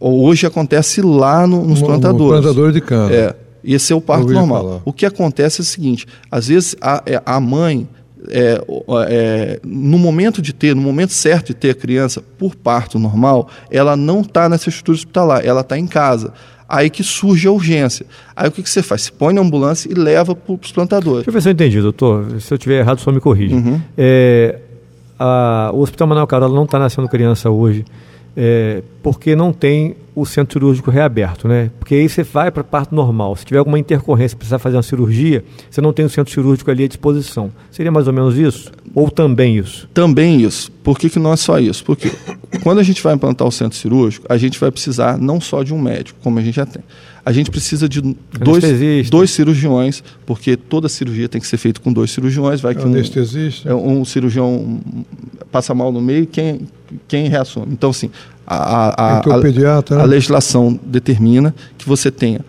Hoje acontece lá no, nos no, plantadores. No plantador de cano. É. Esse é o parto normal. Falar. O que acontece é o seguinte: às vezes a, é, a mãe, é, é, no momento de ter, no momento certo de ter a criança por parto normal, ela não está nessa estrutura hospitalar, ela está em casa. Aí que surge a urgência. Aí o que, que você faz? Você põe na ambulância e leva para os plantadores. Deixa eu ver se eu entendi, doutor. Se eu estiver errado, só me corrija. Uhum. É, a, o Hospital Manuel Carola não está nascendo criança hoje é, porque não tem o centro cirúrgico reaberto, né? Porque aí você vai para a parte normal. Se tiver alguma intercorrência, precisar fazer uma cirurgia, você não tem o centro cirúrgico ali à disposição. Seria mais ou menos isso? Ou também isso? Também isso. Por que, que não é só isso? Porque quando a gente vai implantar o centro cirúrgico, a gente vai precisar não só de um médico, como a gente já tem. A gente precisa de dois, dois cirurgiões, porque toda cirurgia tem que ser feita com dois cirurgiões. Vai que Anestesista. Um, um cirurgião passa mal no meio, quem, quem reassume? Então, assim, a, a, a, pediatra, a né? legislação determina que você tenha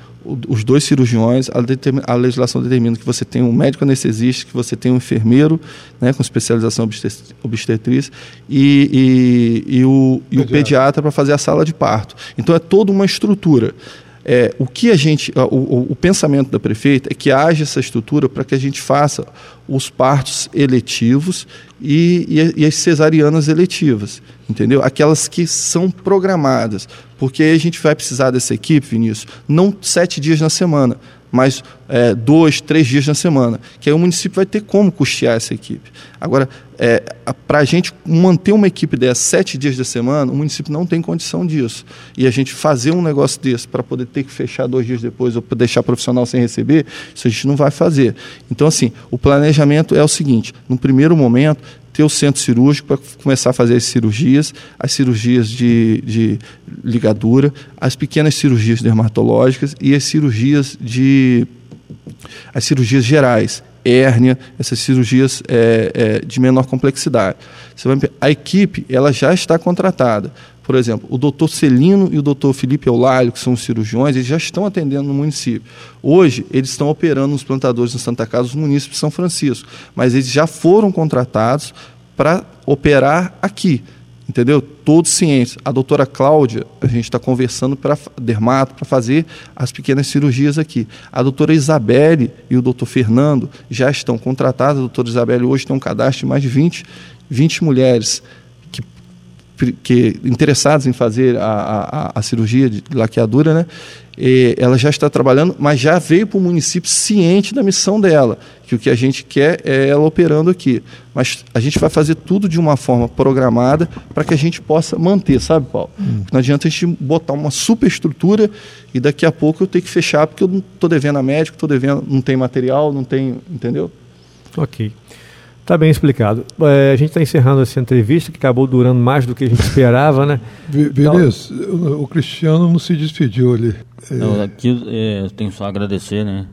os dois cirurgiões, a, a, legislação determina que você tem um médico anestesista, que você tem um enfermeiro né, com especialização obstetriz e, e, e o, e o pediatra para fazer a sala de parto. Então é toda uma estrutura. É, o que a gente, o, o, pensamento da prefeita é que haja essa estrutura para que a gente faça os partos eletivos e, e, e, as cesarianas eletivas, entendeu? Aquelas que são programadas, porque aí a gente vai precisar dessa equipe, Vinícius, não sete dias na semana, mas é, dois, três dias na semana, que aí o município vai ter como custear essa equipe. Agora, é, para a gente manter uma equipe dessa sete dias da semana, o município não tem condição disso. E a gente fazer um negócio desse para poder ter que fechar dois dias depois ou deixar profissional sem receber, isso a gente não vai fazer. Então, assim, o planejamento é o seguinte: no primeiro momento, ter o centro cirúrgico para começar a fazer as cirurgias, as cirurgias de, de ligadura, as pequenas cirurgias dermatológicas e as cirurgias de as cirurgias gerais, hérnia, essas cirurgias é, é, de menor complexidade. Vai, a equipe ela já está contratada. Por exemplo, o doutor Celino e o doutor Felipe Eulálio, que são cirurgiões, eles já estão atendendo no município. Hoje, eles estão operando nos plantadores em Santa Casa, os municípios de São Francisco, mas eles já foram contratados para operar aqui entendeu? Todos cientes. A doutora Cláudia, a gente está conversando para dermato para fazer as pequenas cirurgias aqui. A doutora Isabelle e o doutor Fernando já estão contratados. A doutora Isabelle hoje tem um cadastro de mais de 20, 20 mulheres que interessados em fazer a, a, a cirurgia de laqueadura, né? E ela já está trabalhando, mas já veio para o município ciente da missão dela, que o que a gente quer é ela operando aqui. Mas a gente vai fazer tudo de uma forma programada para que a gente possa manter, sabe, Paulo? Hum. Não adianta a gente botar uma super estrutura e daqui a pouco eu ter que fechar porque eu não estou devendo a médico, estou devendo, não tem material, não tem, entendeu? Ok. Está bem explicado. É, a gente está encerrando essa entrevista, que acabou durando mais do que a gente esperava, né? Beleza. Então... O Cristiano não se despediu ali. É... Não, aqui é, tenho só a agradecer né,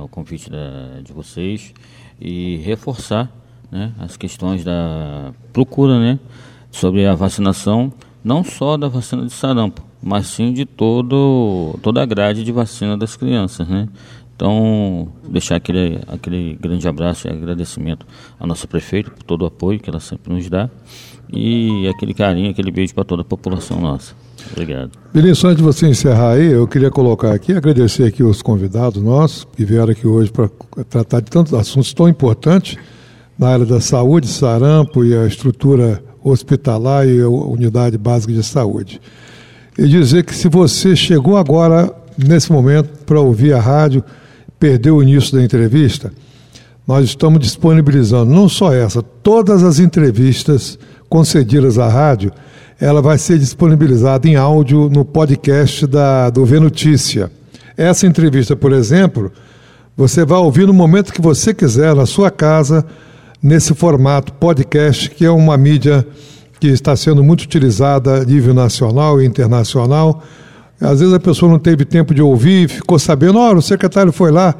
o convite da, de vocês e reforçar né, as questões da procura né, sobre a vacinação, não só da vacina de sarampo, mas sim de todo, toda a grade de vacina das crianças. Né? Então, deixar aquele, aquele grande abraço e agradecimento ao nosso prefeito por todo o apoio que ela sempre nos dá e aquele carinho, aquele beijo para toda a população nossa. Obrigado. Vinícius, antes de você encerrar aí, eu queria colocar aqui, agradecer aqui os convidados nossos que vieram aqui hoje para tratar de tantos assuntos tão importantes na área da saúde, sarampo e a estrutura hospitalar e a unidade básica de saúde. E dizer que se você chegou agora, nesse momento, para ouvir a rádio, perdeu o início da entrevista, nós estamos disponibilizando não só essa, todas as entrevistas concedidas à rádio, ela vai ser disponibilizada em áudio no podcast da, do V Notícia. Essa entrevista, por exemplo, você vai ouvir no momento que você quiser, na sua casa, nesse formato podcast, que é uma mídia que está sendo muito utilizada a nível nacional e internacional. Às vezes a pessoa não teve tempo de ouvir, ficou sabendo, olha, o secretário foi lá,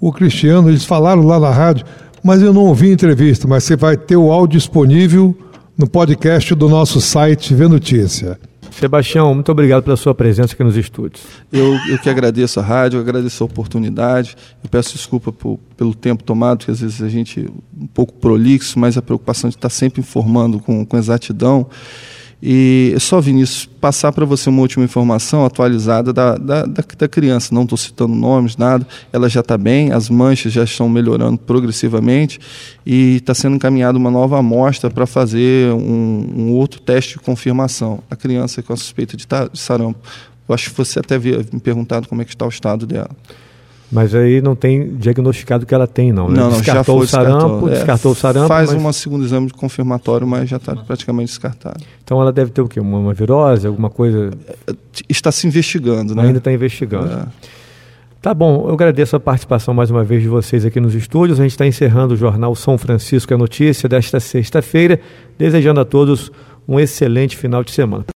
o Cristiano, eles falaram lá na rádio, mas eu não ouvi a entrevista, mas você vai ter o áudio disponível no podcast do nosso site Vê Notícia. Sebastião, muito obrigado pela sua presença aqui nos estúdios. Eu, eu que agradeço a rádio, agradeço a oportunidade. Eu peço desculpa por, pelo tempo tomado, que às vezes a gente um pouco prolixo, mas a preocupação de estar sempre informando com, com exatidão. E só, Vinícius, passar para você uma última informação atualizada da, da, da, da criança. Não estou citando nomes, nada. Ela já está bem, as manchas já estão melhorando progressivamente e está sendo encaminhada uma nova amostra para fazer um, um, outro teste de confirmação. A criança com a suspeita de, de sarampo. Eu acho que você até havia me perguntado como é que está o estado dela. Mas aí não tem diagnosticado que ela tem, não. Né? Não, não, descartou já foi, o sarampo, descartou, é, descartou o sarampo. Faz mas... um segundo exame confirmatório, mas já está praticamente descartado. Então ela deve ter o quê? Uma, uma virose, alguma coisa? Está se investigando, né? Ainda está investigando. É. Tá bom, eu agradeço a participação mais uma vez de vocês aqui nos estúdios. A gente está encerrando o jornal São Francisco é Notícia desta sexta-feira, desejando a todos um excelente final de semana.